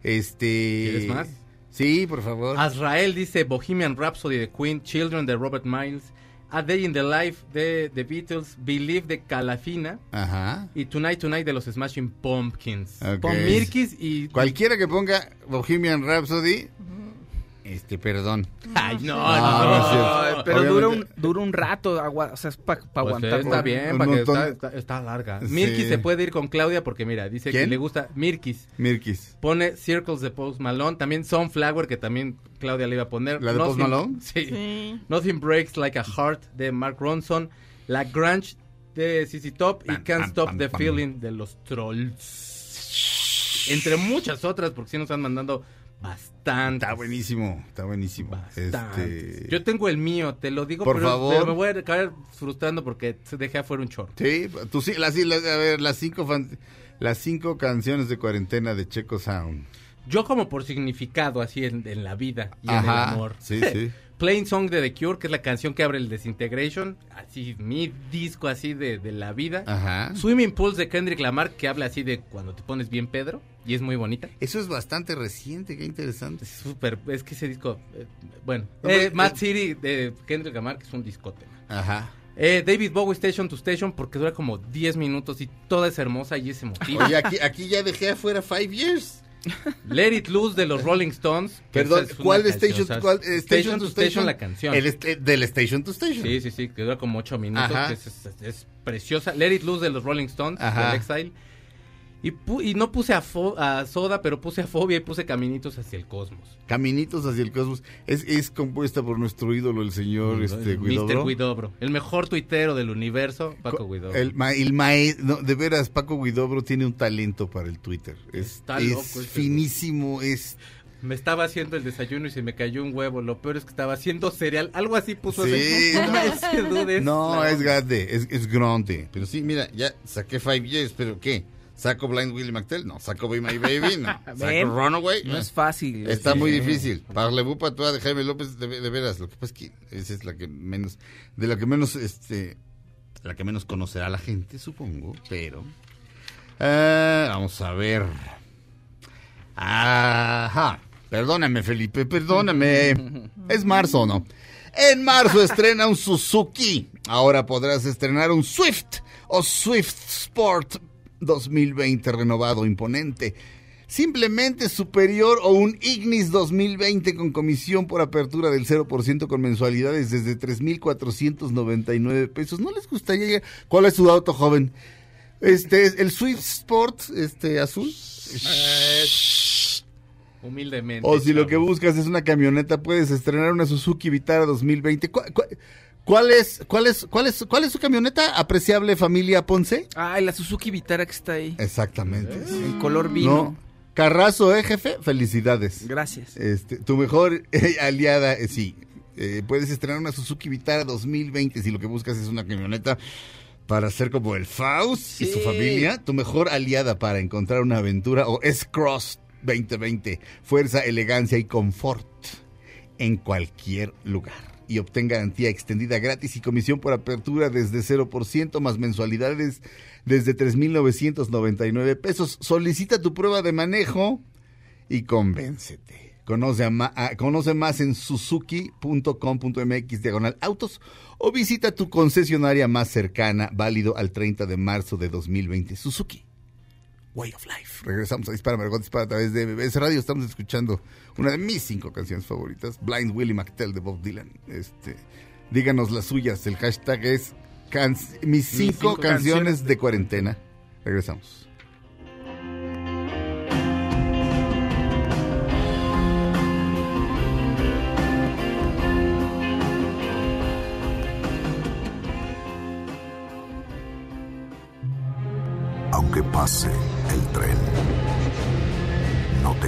Este. ¿Quieres más? Sí, por favor. Azrael dice Bohemian Rhapsody de Queen, Children de Robert Miles, A Day in the Life de The Beatles, Believe de Calafina Ajá. y Tonight Tonight de los Smashing Pumpkins. Ok. Pon Mirkis y Cualquiera que ponga Bohemian Rhapsody. Este, perdón. [laughs] Ay, no, No, no, no es no, cierto. Pero dura un, dura un rato, agua, o sea, es para Pues, aguantar. está bien, un para que está, está- está larga. Sí. Mirkis se puede ir con Claudia porque mira, dice que ¿Quién? le gusta Mirkis. Mirkis. Pone Circles de Post Malone, también Sunflower que también Claudia le iba a poner. ¿La de Post Nothing- Malone? Sí. Sí. Nothing Breaks Like a Heart de Mark Ronson, La Grunge de CC Top y Can't Stop the. Feeling de los Trolls. Entre muchas otras, porque sí nos están mandando bastante. Está buenísimo, está buenísimo. Bastante. Este, Yo tengo el mío, te lo digo, Por pero, favor. pero me voy a acabar frustrando porque se dejé afuera un chorro. Sí, tú sí, las, sí, las- a ver, las cinco, fan- las cinco canciones de cuarentena de Checo Sound. Yo como por significado así en, en la vida y en el amor. sí, [laughs] sí. Plain Song de The Cure, que es la canción que abre el Desintegration, así mi disco así de, de la vida. Ajá. Swimming Pools de Kendrick Lamar, que habla así de cuando te pones bien Pedro, y es muy bonita. Eso es bastante reciente, qué interesante. Es súper, es que ese disco, eh, bueno, No, eh, pero- Mad City de Kendrick Lamar, que es un discote. Ajá. Eh, David Bowie Station to Station, porque dura como 10 minutos y toda es hermosa y es emotiva. Oye, aquí, aquí ya dejé afuera Five Years. Let It Loose de los Rolling Stones. Perdón, es ¿cuál Station, eh, Station to Station, la canción. El est- del Station to Station. Sí, sí, sí, que dura como ocho minutos, Ajá. que es, es- es preciosa. Let It Loose de los Rolling Stones, Ajá. del Exile. Y, pu- y no puse a, Fo- a Soda, pero puse a Fobia y puse Caminitos hacia el Cosmos. Caminitos hacia el cosmos. Es, es compuesta por nuestro ídolo, el señor este, Mr. Guidobro. Guidobro. El mejor tuitero del universo, Paco Co- Guidobro. El, ma- el no, de veras, Paco Guidobro tiene un talento para el Twitter. Es, Está es loco ese finísimo, es... Me estaba haciendo el desayuno y se me cayó un huevo. Lo peor es que estaba haciendo cereal. Algo así puso. Sí, no. No, es grande, es, es grande. Pero sí, mira, ya saqué Five Years, pero ¿qué? ¿Saco Blind Willie McTell? No. ¿Saco Be My Baby? No. [laughs] ¿Saco. Runaway? No es fácil. Está Sí. muy difícil. Parlez-vous Patois de Jaime López, de, de veras. Lo que pasa es que esa es la que menos, de la que menos, este, la que menos conocerá la gente, supongo, pero... Ah, vamos a ver. Ajá. Perdóname, Felipe, perdóname. [laughs] ¿Es marzo no? En marzo estrena un Suzuki. Ahora podrás estrenar un Swift o Swift Sport 2020 renovado, imponente. Simplemente superior o un Ignis 2020 con comisión por apertura del 0% con mensualidades desde 3,499 pesos. ¿No les gustaría? ¿Cuál es su auto, joven? Este, el Swift Sport, este, azul. Humildemente. O si lo que buscas es una camioneta, puedes estrenar una Suzuki Vitara 2020. ¿Cu- cu- ¿Cuál es, cuál es, cuál es, cuál es su camioneta? Apreciable familia Ponce. Ay, la Suzuki Vitara que está ahí. Exactamente. En color vino. No. Carrazo, ¿eh, jefe? Felicidades. Gracias. Este, tu mejor [laughs] eh, aliada, eh, sí. Eh, puedes estrenar una Suzuki Vitara 2020 si lo que buscas es una camioneta para ser como el Faust y su familia. Tu mejor aliada para encontrar una aventura o S-Cross 2020. Fuerza, elegancia y confort en cualquier lugar. Y obtén garantía extendida gratis y comisión por apertura desde 0% más mensualidades desde 3,999 pesos. Solicita tu prueba de manejo y convéncete. Conoce, conoce más en suzuki.com.mx diagonal autos o visita tu concesionaria más cercana, válido al 30 de marzo de 2020. Suzuki. Way of Life. Regresamos a Dispara Margot Dispara a través de BBS Radio. Estamos escuchando una de mis cinco canciones favoritas, Blind Willie McTell de Bob Dylan. Este, díganos las suyas. El hashtag es can- mis cinco, cinco canciones, canciones de cuarentena. Regresamos. Aunque pase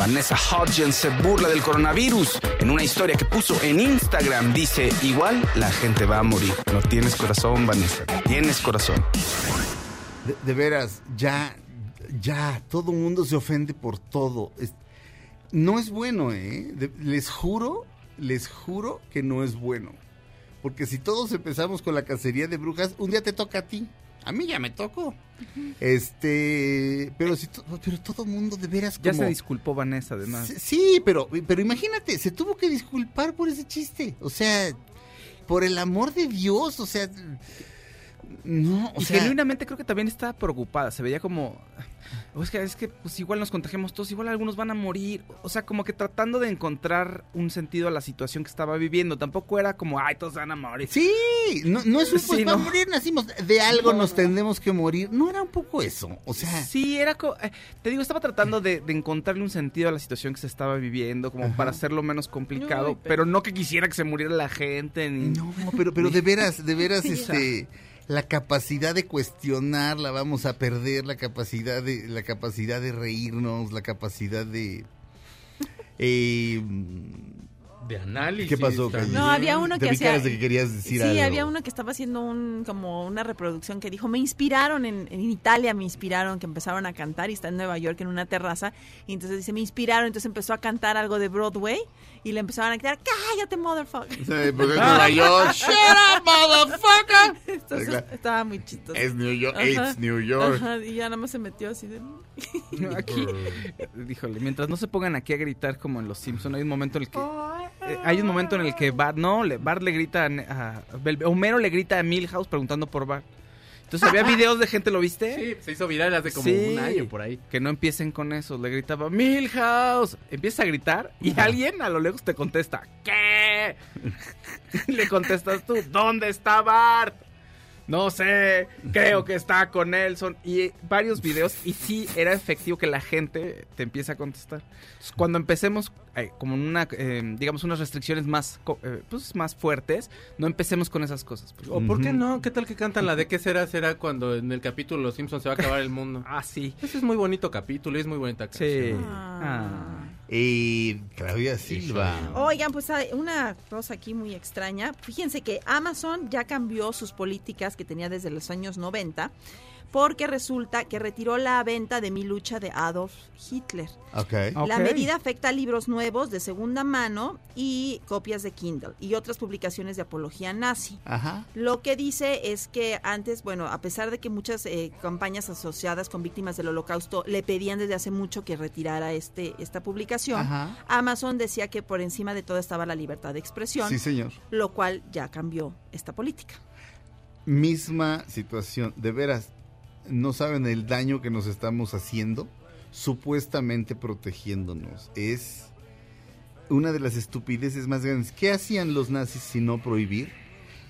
Vanessa Hudgens se burla del coronavirus. En una historia que puso en Instagram dice, igual la gente va a morir. No tienes corazón, Vanessa. Tienes corazón. De, veras, ya, ya, todo mundo se ofende por todo. No es bueno, ¿eh? Les juro, les juro que no es bueno. Porque si todos empezamos con la cacería de brujas, un día te toca a ti. A mí ya me tocó. Este, pero si to- pero todo el mundo de veras Ya como se disculpó Vanessa, además. Sí, Sí, pero pero imagínate, se tuvo que disculpar por ese chiste. O sea, por el amor de Dios, o sea, no, o y sea, genuinamente creo que también estaba preocupada. Se veía como. "O Es que, es que pues igual nos contagiamos todos, igual algunos van a morir. O sea, como que tratando de encontrar un sentido a la situación que estaba viviendo. Tampoco era como, ay, todos van a morir. Sí, no, no es un Sí, pues, no. morir nacimos, de algo No, nos no. tendremos que morir. No era un poco eso, o sea, Sí, era co- eh, te digo, estaba tratando de, de encontrarle un sentido a la situación que se estaba viviendo, como para hacerlo menos complicado, Ay, pero... pero- no que quisiera que se muriera la gente, ni... no, pero pero de veras, de veras Sí, este la capacidad de cuestionar la vamos a perder, la capacidad de la capacidad de reírnos, la capacidad de eh, De análisis. ¿Qué pasó. Calle? No, había uno que hacía... de que querías decir sí, algo. había uno que estaba haciendo un como una reproducción que dijo, me inspiraron en, en Italia, me inspiraron, que empezaron a cantar y está en Nueva York en una terraza y entonces dice, me inspiraron, entonces empezó a cantar algo de Broadway y le empezaron a gritar, cállate, motherfucker. Sí, porque es [laughs] Nueva York. [laughs] Shut up, motherfucker. Entonces, Claro. estaba muy chistoso. Es New York, Ajá, it's New York. ajá, y ya nada más se metió así de... [laughs] Aquí, híjole, mientras no se pongan aquí a gritar como en Los Simpson, hay un momento en el que eh, hay un momento en el que Bart no, le, Bart le grita a, a- Homero le grita a Milhouse preguntando por Bart. Entonces había videos de gente, ¿lo viste? Sí, se hizo viral hace como Sí. un año por ahí. Que no empiecen con eso. Le gritaba, Milhouse. Empieza a gritar y alguien a lo lejos te contesta, ¿qué? [laughs] Le contestas tú, ¿dónde está Bart? No sé, creo que está con Nelson. Y varios videos. Y sí, era efectivo que la gente te empiece a contestar. Entonces, cuando empecemos, eh, como en una, eh, digamos, unas restricciones más, eh, pues, más fuertes, no empecemos con esas cosas. pues. ¿O por qué no? ¿Qué tal que cantan la de qué será? Será cuando en el capítulo Los Simpsons se va a acabar el mundo. [laughs] ah, sí. Ese es muy bonito capítulo y es muy bonita Sí. canción. Ah. Y Claudia Silva. Oigan, pues hay una cosa aquí muy extraña. Fíjense que Amazon ya cambió sus políticas que tenía desde los años 90 porque resulta que retiró la venta de Mi lucha de Adolf Hitler. Ok. La medida afecta a libros nuevos de segunda mano y copias de Kindle y otras publicaciones de apología nazi. Ajá. Lo que dice es que antes, bueno, a pesar de que muchas eh, campañas asociadas con víctimas del holocausto le pedían desde hace mucho que retirara este esta publicación, Ajá. Amazon decía que por encima de todo estaba la libertad de expresión, Sí, señor. lo cual ya cambió esta política. Misma situación. De veras, no saben el daño que nos estamos haciendo supuestamente protegiéndonos. Es una de las estupideces más grandes. ¿Qué hacían los nazis sin no prohibir?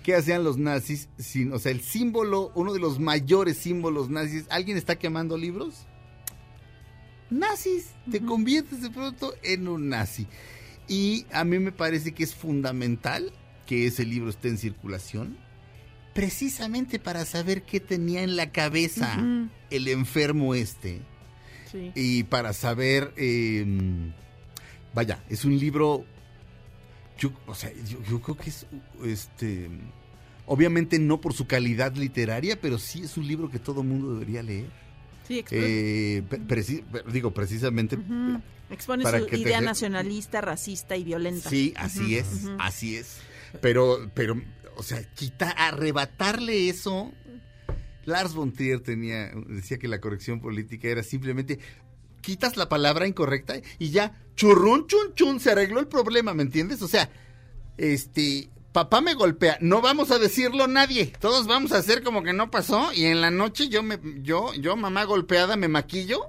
¿Qué hacían los nazis sin, o sea, el símbolo, uno de los mayores símbolos nazis, ¿alguien está quemando libros? Nazis, te conviertes de pronto en un nazi. Y a mí me parece que es fundamental que ese libro esté en circulación, precisamente para saber qué tenía en la cabeza el enfermo este Sí. y para saber, eh, vaya, es un libro, yo, o sea, yo, yo creo que es, este, obviamente no por su calidad literaria, pero sí es un libro que todo mundo debería leer. Sí, expone, Eh, preci- digo, precisamente. Expone para su que idea nacionalista, racista y violenta. sí, así es, así es. Pero, pero, o sea, quita, arrebatarle eso. Lars von Trier tenía, decía que la corrección política era simplemente quitas la palabra incorrecta y ya, churrún, chun, chun, se arregló el problema, ¿me entiendes? O sea, este, papá me golpea, no vamos a decirlo nadie, todos vamos a hacer como que no pasó y en la noche yo me, yo, yo mamá golpeada me maquillo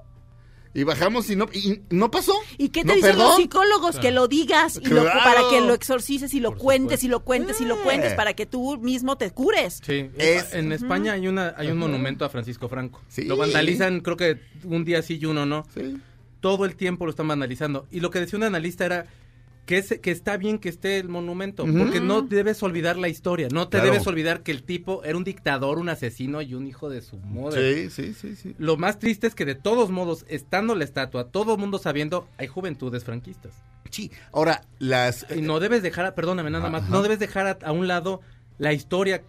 y bajamos y no, y no pasó. ¿Y qué te No, dicen los psicólogos? Que lo digas y lo- para que lo exorcices y lo Por cuentes y lo cuentes y lo cuentes para que tú mismo te cures. Sí, Es- en España hay una hay un monumento a Francisco Franco. Sí. Lo vandalizan, creo que un día sí y uno no. Sí. Todo el tiempo lo están vandalizando. Y lo que decía un analista era que, es, que está bien que esté el monumento, porque no debes olvidar la historia, no te Claro. debes olvidar que el tipo era un dictador, un asesino y un hijo de su madre. Sí, sí, sí, sí. Lo más triste es que de todos modos, estando la estatua, todo el mundo sabiendo, hay juventudes franquistas. Sí. Ahora, las... Y no debes dejar, a- perdóname nada más, Ajá. no debes dejar a, a un lado la historia,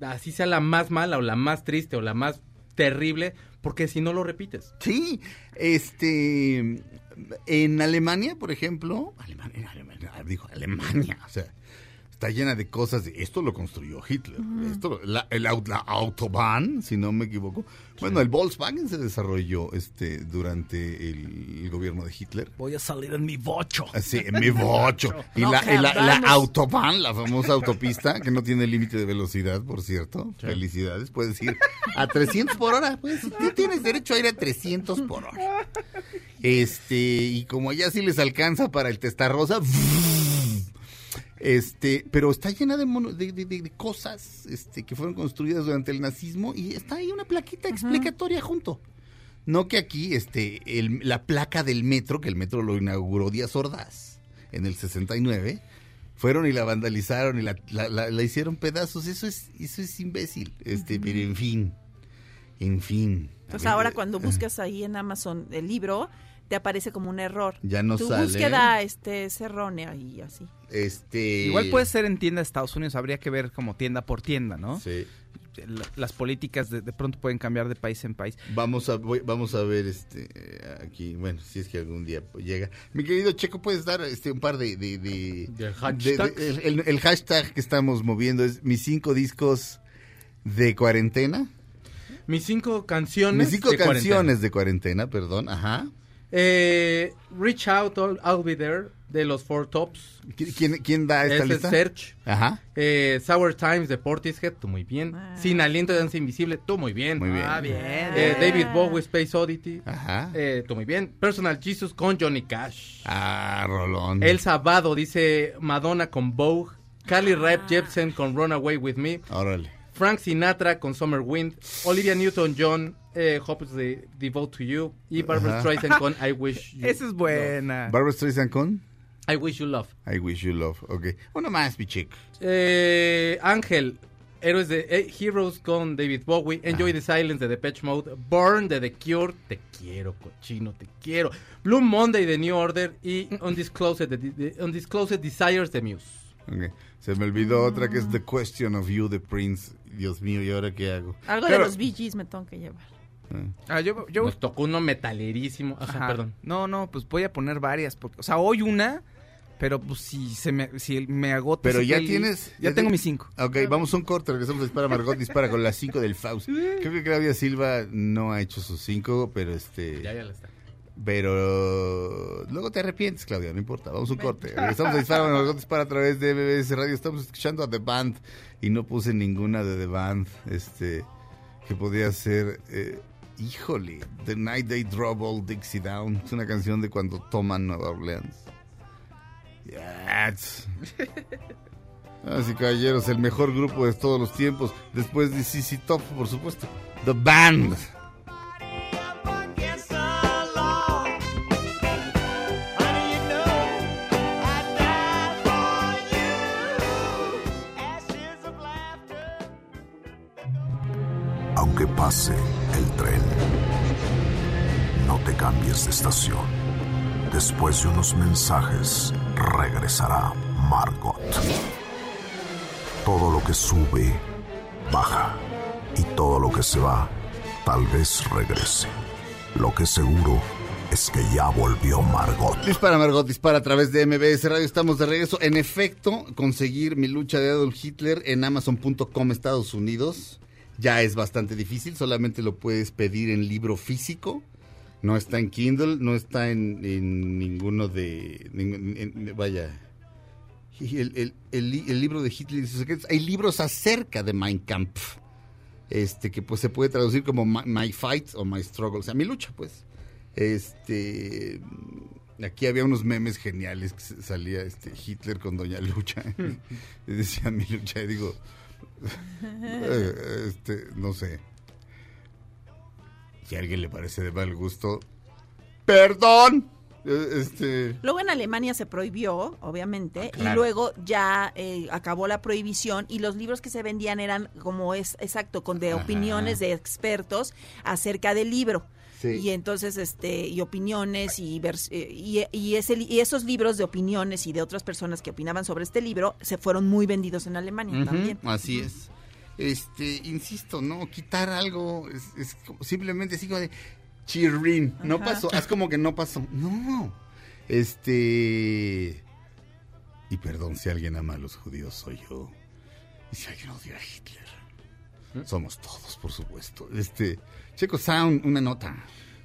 así sea la más mala o la más triste o la más terrible, porque si no lo repites. Sí, este, en Alemania, por ejemplo, Alemania, Alemania, dijo Alemania, o sea, está llena de cosas de esto lo construyó Hitler, esto lo- la, el la autobahn, si no me equivoco, bueno, el Volkswagen se desarrolló este durante el, el gobierno de Hitler. Voy a salir en mi bocho. Así, en mi bocho. [laughs] Y No, la, la- la autobahn, la famosa autopista, que no tiene límite de velocidad, por cierto. Felicidades. Puedes ir a 300 por hora. Pues, tú tienes derecho a ir a 300 por hora. Este, y como allá sí les alcanza para el testarrosa. Este, pero está llena de, mono- de, de- de- de cosas este, que fueron construidas durante el nazismo y está ahí una plaquita explicatoria junto. No que aquí este, el- la placa del metro, que el metro lo inauguró Díaz Ordaz en el 69, fueron y la vandalizaron y la, la- la- la hicieron pedazos. Eso es, eso es imbécil. Este, pero en fin, en fin. Ver, ahora eh, cuando buscas ahí en Amazon el libro, te aparece como un error. Ya no tu sale. búsqueda este, es errónea y así. Este. Igual puede ser en tienda de Estados Unidos, habría que ver como tienda por tienda, ¿no? Sí. La- Las políticas de, de pronto pueden cambiar de país en país. Vamos a voy- vamos a ver este eh, aquí, bueno, si es que algún día llega. Mi querido Checo, puedes dar este un par de de, de- ¿Del de- hashtag? el, el- el hashtag que estamos moviendo es mis cinco discos de cuarentena. Mis cinco canciones. Mis cinco de canciones cuarentena. de cuarentena, perdón, ajá. Eh, Reach Out, I'll, I'll Be There, de los Four Tops. ¿Qui- ¿Quién, quién da esta Ese es lista? Search. Ajá. Eh, Sour Times de Portishead, tú muy bien. Sin aliento de danza invisible, tú muy bien. Muy bien. Ah, bien. Eh, David Bowie, Space Oddity. Ajá. Eh, tú muy bien. Personal Jesus con Johnny Cash. Ah, Rolón. El sábado dice Madonna con Vogue. Carly Rae Jepsen con Runaway With Me. Órale. Frank Sinatra con Summer Wind. Olivia Newton-John, eh, Hopelessly Devote to You. Y Barbara Ajá. Streisand con I Wish [laughs] You Esa es buena. Barbara Streisand con I Wish You Love. I Wish You Love. Ok. Uno más, mi chico. Eh, Ángel, Héroes de eh, Heroes con David Bowie, Enjoy the Silence de Depeche Mode, Burn de The Cure, te quiero cochino, te quiero, Blue Monday de New Order y [laughs] Undisclosed, de, de- Undisclosed Desires de Muse. Ok. Se me olvidó otra que es The Question of You de Prince. Dios mío, ¿y ahora qué hago? Algo Pero- de los Bee Gees me tengo que llevar. Ah, yo, yo- Nos tocó uno metalerísimo. Ajá, Ajá. perdón. No, no, pues voy a poner varias. Porque, o sea, hoy una, pero pues si se me, si me agota. Pero ya playlist, tienes... Ya, tengo te- mis cinco. Ok, vamos a un corte, regresamos a Dispara Margot, Dispara con las 5 del Faust. Creo que Claudia Silva no ha hecho sus 5, pero este... Ya, ya la está. Pero luego te arrepientes, Claudia, no importa. Vamos a un corte. Regresamos a Dispara Margot Dispara a través de MBS Radio. Estamos escuchando a The Band y no puse ninguna de The Band, este, que podía ser, eh, híjole, The Night They Drove All Dixie Down. Es una canción de cuando toman Nueva Orleans. Yes. [laughs] Así caballeros, el mejor grupo de todos los tiempos, después de CC Top, por supuesto. The Band. Aunque pase el tren, cambies de estación. Después de unos mensajes, regresará Margot. Todo lo que sube, baja. Y todo lo que se va, tal vez regrese. Lo que seguro es que ya volvió Margot. Dispara Margot, dispara a través de MBS Radio. Estamos de regreso. En efecto, conseguir mi lucha de Adolf Hitler en Amazon.com Estados Unidos ya es bastante difícil. Solamente lo puedes pedir en libro físico. No está en Kindle, no está en, ninguno de... vaya... El, el- el li- el libro de Hitler y sus secretos. Hay libros acerca de Mein Kampf. Este, que pues se puede traducir como My, My Fight o My Struggle. O sea, mi lucha, pues. Este. Aquí había unos memes geniales que salía este Hitler con Doña Lucha. decía mi lucha, y digo. [laughs] eh, este, no sé. Si a alguien le parece de mal gusto. ¡Perdón! Eh, Este. Luego en Alemania se prohibió, obviamente, Ah, claro. y luego ya eh, acabó la prohibición y los libros que se vendían eran como es exacto, con de Ajá. opiniones de expertos acerca del libro. Sí. Y entonces, este, y opiniones y, vers- eh, y, y ese, y esos libros de opiniones y de otras personas que opinaban sobre este libro se fueron muy vendidos en Alemania también. Así es. Este, insisto, no, quitar algo es, es simplemente así como de chirrin, no Ajá. pasó, haz como que no pasó. No. Este y perdón si alguien ama a los judíos soy yo. Y si alguien odia a Hitler. Somos todos, por supuesto. Este, Checo Sound, una nota.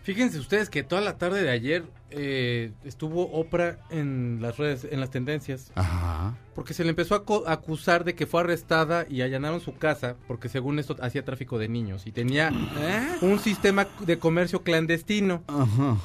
Fíjense ustedes que toda la tarde de ayer eh, estuvo Oprah en las redes, en las tendencias, Ajá. porque se le empezó a acusar de que fue arrestada y allanaron su casa, porque según esto hacía tráfico de niños y tenía un sistema de comercio clandestino. Ajá.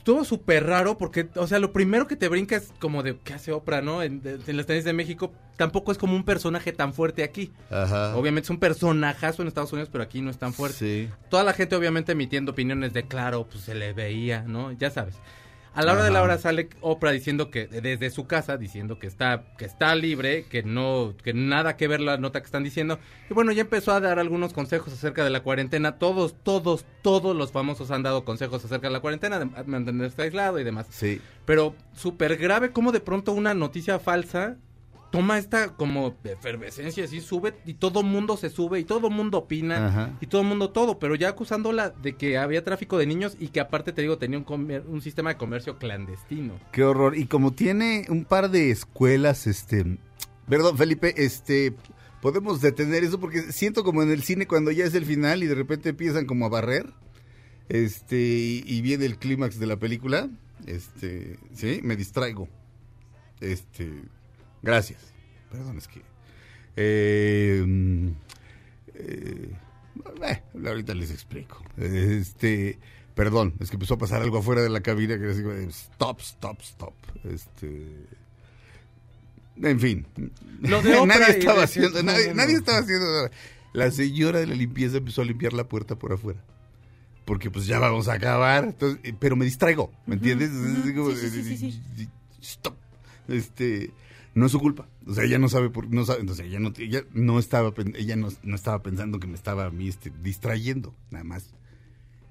Estuvo súper raro porque, o sea, lo primero que te brinca es como de, ¿qué hace Oprah, no? En, de- en las tendencias de México tampoco es como un personaje tan fuerte aquí. Ajá. Obviamente es un personajazo en Estados Unidos, pero aquí no es tan fuerte. Sí. Toda la gente obviamente emitiendo opiniones de claro, pues se le veía, ¿no? Ya sabes. A la hora de la hora sale Oprah diciendo que desde su casa diciendo que está que está libre, que no que nada que ver la nota que están diciendo. Y bueno, ya empezó a dar algunos consejos acerca de la cuarentena. Todos todos todos los famosos han dado consejos acerca de la cuarentena, de mantenerse aislado y demás. Sí. Pero súper grave como de pronto una noticia falsa toma esta como efervescencia, así sube y todo mundo se sube y todo mundo opina Ajá. y todo mundo todo, pero ya acusándola de que había tráfico de niños y que aparte te digo tenía un, comer- un sistema de comercio clandestino. Qué horror. Y como tiene un par de escuelas, este... Perdón, Felipe, este... Podemos detener eso porque siento como en el cine cuando ya es el final y de repente empiezan como a barrer. Este, y, y viene el clímax de la película. Este, sí, me distraigo. Este, gracias. Perdón, es que... eh, mm, eh, eh, ahorita les explico. Este, perdón, es que empezó a pasar algo afuera de la cabina que era así como de, stop, stop, stop. Este, en fin. Lo de [laughs] nadie estaba haciendo, nadie, no, nadie no. estaba haciendo nada. La señora de la limpieza empezó a limpiar la puerta por afuera. Porque pues ya vamos a acabar. Entonces, eh, pero me distraigo, ¿me entiendes? Stop. Este, no es su culpa. O sea, ella no sabe por no sabe, entonces ella no ella no estaba ella no, no estaba pensando que me estaba a mí este, distrayendo, nada más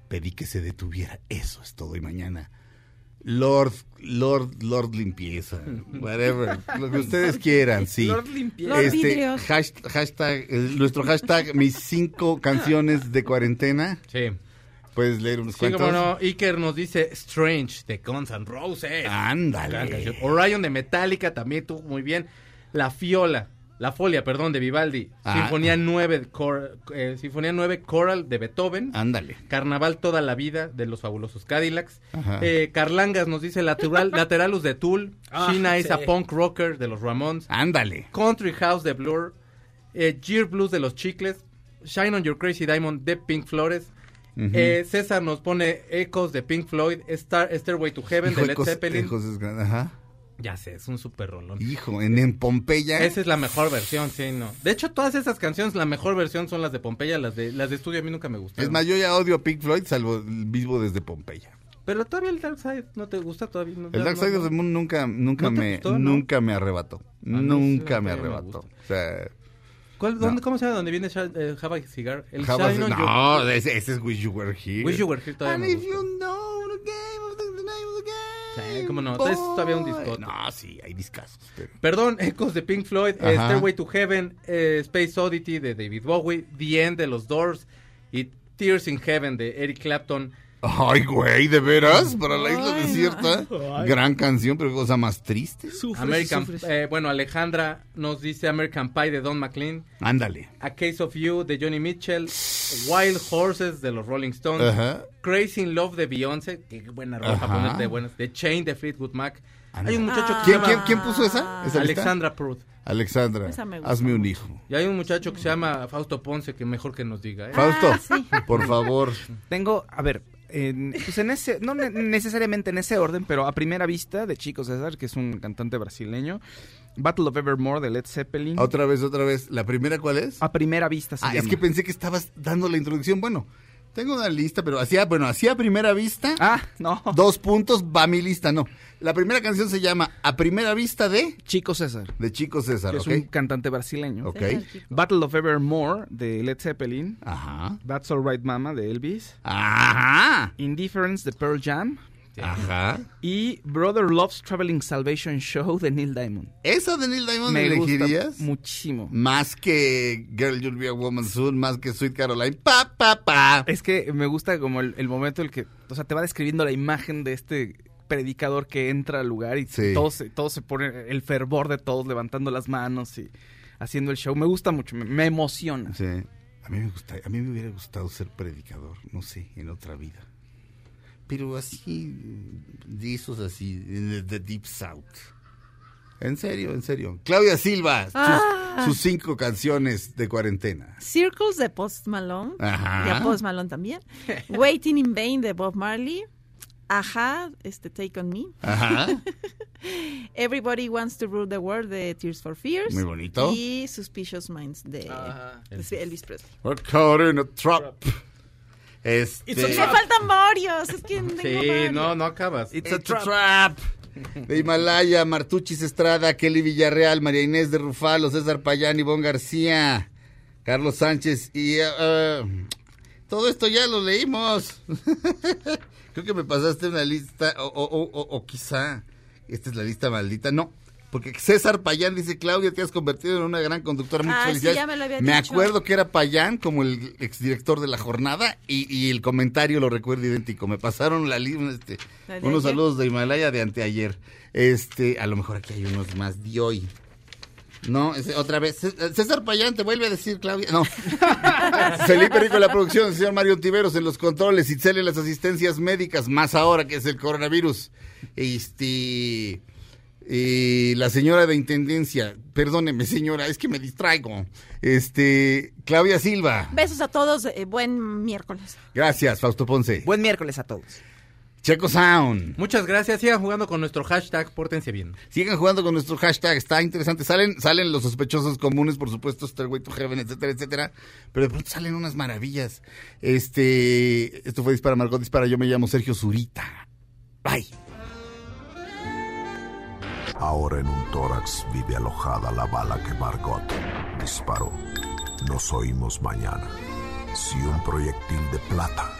pedí que se detuviera. Eso es todo y mañana Lord Lord Lord limpieza, whatever, lo que ustedes quieran, sí. Lord Limpieza. Este Vidrios. hasht- hashtag, eh, nuestro hashtag mis cinco canciones de cuarentena. Sí. Puedes leer unos Sí, cuantos. como no, Iker nos dice Strange de Guns N' Roses. Ándale. Orion de Metallica también tuvo muy bien. La Fiola, la Folia, perdón, de Vivaldi. Ah. Sinfonía 9, de Cor- eh, Sinfonía 9 Choral de Beethoven. Ándale. Carnaval toda la vida de los fabulosos Cadillacs. Eh, Carlangas nos dice Lateral, [laughs] Lateralus de Tool. Ah, Sheena is a sí. punk rocker de los Ramones. Ándale. Country House de Blur. Eh, Gear Blues de los Chicles. Shine on Your Crazy Diamond de Pink Flores. Eh, César nos pone Ecos de Pink Floyd. Star, Stairway to Heaven Hijo, de Led Ecos- Zeppelin. Ecos es grande, Ajá. Ya sé, es un super rolón. Hijo, en, en Pompeya. Esa es la mejor versión, sí, no. De hecho, todas esas canciones, la mejor versión son las de Pompeya, las de las de estudio a mí nunca me gustaron. Es más, yo ya odio a Pink Floyd, salvo el vivo desde Pompeya. Pero todavía el Dark Side no te gusta todavía. No, El Dark no- Side of the Moon nunca, nunca ¿No me, gustó, no? nunca me arrebató. sí, nunca me arrebató. O sea, ¿Cuál, dónde, No. ¿Cómo se llama? ¿Dónde viene eh, Have a Cigar? El Java- Shine on Your- no, ese, ese es Wish You Were Here. Wish You Were Here todavía And if you know the game of the, the name of the game. Sí, cómo no, es todavía un boy. discote. No, sí, hay discazos. pero- Perdón, [laughs] Ecos de Pink Floyd, eh. Stairway to Heaven, eh, Space Oddity de David Bowie, The End de los Doors y Tears in Heaven de Eric Clapton. Ay, güey, ¿de veras? Para la isla Ay, desierta. Gran canción, pero qué cosa más triste. Sufres, American, sufres. eh, bueno, Alejandra nos dice American Pie de Don McLean, Ándale. A Case of You de Johnny Mitchell, Wild Horses de los Rolling Stones, Ajá. Crazy in Love de Beyoncé, qué buena rola Ajá. para ponerte de buenas, The Chain de Fleetwood Mac. Ándale. Hay un muchacho que ¿Quién, se llama quién puso esa? ¿Esa? Alexandra Pruth. Alexandra, Esa me gusta hazme un hijo. Y hay un muchacho que se llama Fausto Ponce que mejor que nos diga. ¿eh? Fausto, sí. por favor. [laughs] Tengo, a ver, en, pues en ese, no ne- necesariamente en ese orden, pero a primera vista de Chico César, que es un cantante brasileño, Battle of Evermore de Led Zeppelin. Otra vez, otra vez. ¿La primera cuál es? A primera vista se Ah, es que pensé que estabas dando la introducción. Bueno, tengo una lista, pero hacía, bueno, hacía a primera vista. Ah, no. Dos puntos, va mi lista, no. La primera canción se llama A primera vista de Chico César, de Chico César, que es un cantante brasileño. Ok. César Chico. Battle of Evermore de Led Zeppelin. Ajá. That's Alright Mama de Elvis. Ajá. Indifference de Pearl Jam. Ajá. Y Brother Loves Traveling Salvation Show de Neil Diamond. ¿Esa de Neil Diamond Me gusta elegirías? muchísimo. Más que Girl You'll Be a Woman Soon, más que Sweet Caroline. Pa, pa, pa. Es que me gusta como el, el momento en el que, o sea, te va describiendo la imagen de este predicador que entra al lugar y Sí. todos, se- todos se pone el fervor de todos levantando las manos y haciendo el show. Me gusta mucho, me, me emociona. Sí. A mí me gusta, a mí me hubiera gustado ser predicador, no sé, en otra vida. Pero así, de esos así, de the Deep South. En serio, en serio. Claudia Silva, sus, Ah. sus cinco canciones de cuarentena. Circles de Post Malone. Ajá. De Post Malone también. [laughs] Waiting in Vain de Bob Marley. Ajá, este Take on Me. Ajá. [laughs] Everybody Wants to Rule the World de Tears for Fears. Muy bonito. Y Suspicious Minds de, de Elvis Presley. We're caught in a trap. Este, Me faltan varios. Es que tengo Sí, no, no acabas. It's a It's a trap. trap. De Himalaya, Martuchis Estrada, Kelly Villarreal, María Inés de Rufalo, César Payán, Ivonne García, Carlos Sánchez y eh, todo esto ya lo leímos. [laughs] Creo que me pasaste una lista o, o- o- o- o quizá esta es la lista maldita. No, porque César Payán dice, Claudia, te has convertido en una gran conductora. Muchas Ah, sí, felicidades. ya me lo había Me dicho. acuerdo que era Payán como el exdirector de la jornada y, y el comentario lo recuerdo idéntico. Me pasaron la lista, este, ¿La de unos ayer? saludos de Himalaya de anteayer. Este, a lo mejor aquí hay unos más de hoy. No, ese- otra vez. Cé- César Payán te vuelve a decir, Claudia. No. [laughs] Felipe Rico en la producción, el señor Mario Tiveros en los controles, Itzel en las asistencias médicas, más ahora que es el coronavirus. Este. Y la señora de intendencia, perdóneme señora, es que me distraigo. Este, Claudia Silva. Besos a todos. eh, buen miércoles. Gracias, Fausto Ponce. Buen miércoles a todos. Checo Sound. Muchas gracias. Sigan jugando con nuestro hashtag. Pórtense bien. Sigan jugando con nuestro hashtag, está interesante. Salen, salen los sospechosos comunes, por supuesto, Stairway to Heaven, etcétera, etcétera. Pero de pronto salen unas maravillas. Este, esto fue Dispara Margot Dispara. Yo me llamo Sergio Zurita. Bye. Ahora en un tórax vive alojada la bala que Margot disparó. Nos oímos mañana. Si un proyectil de plata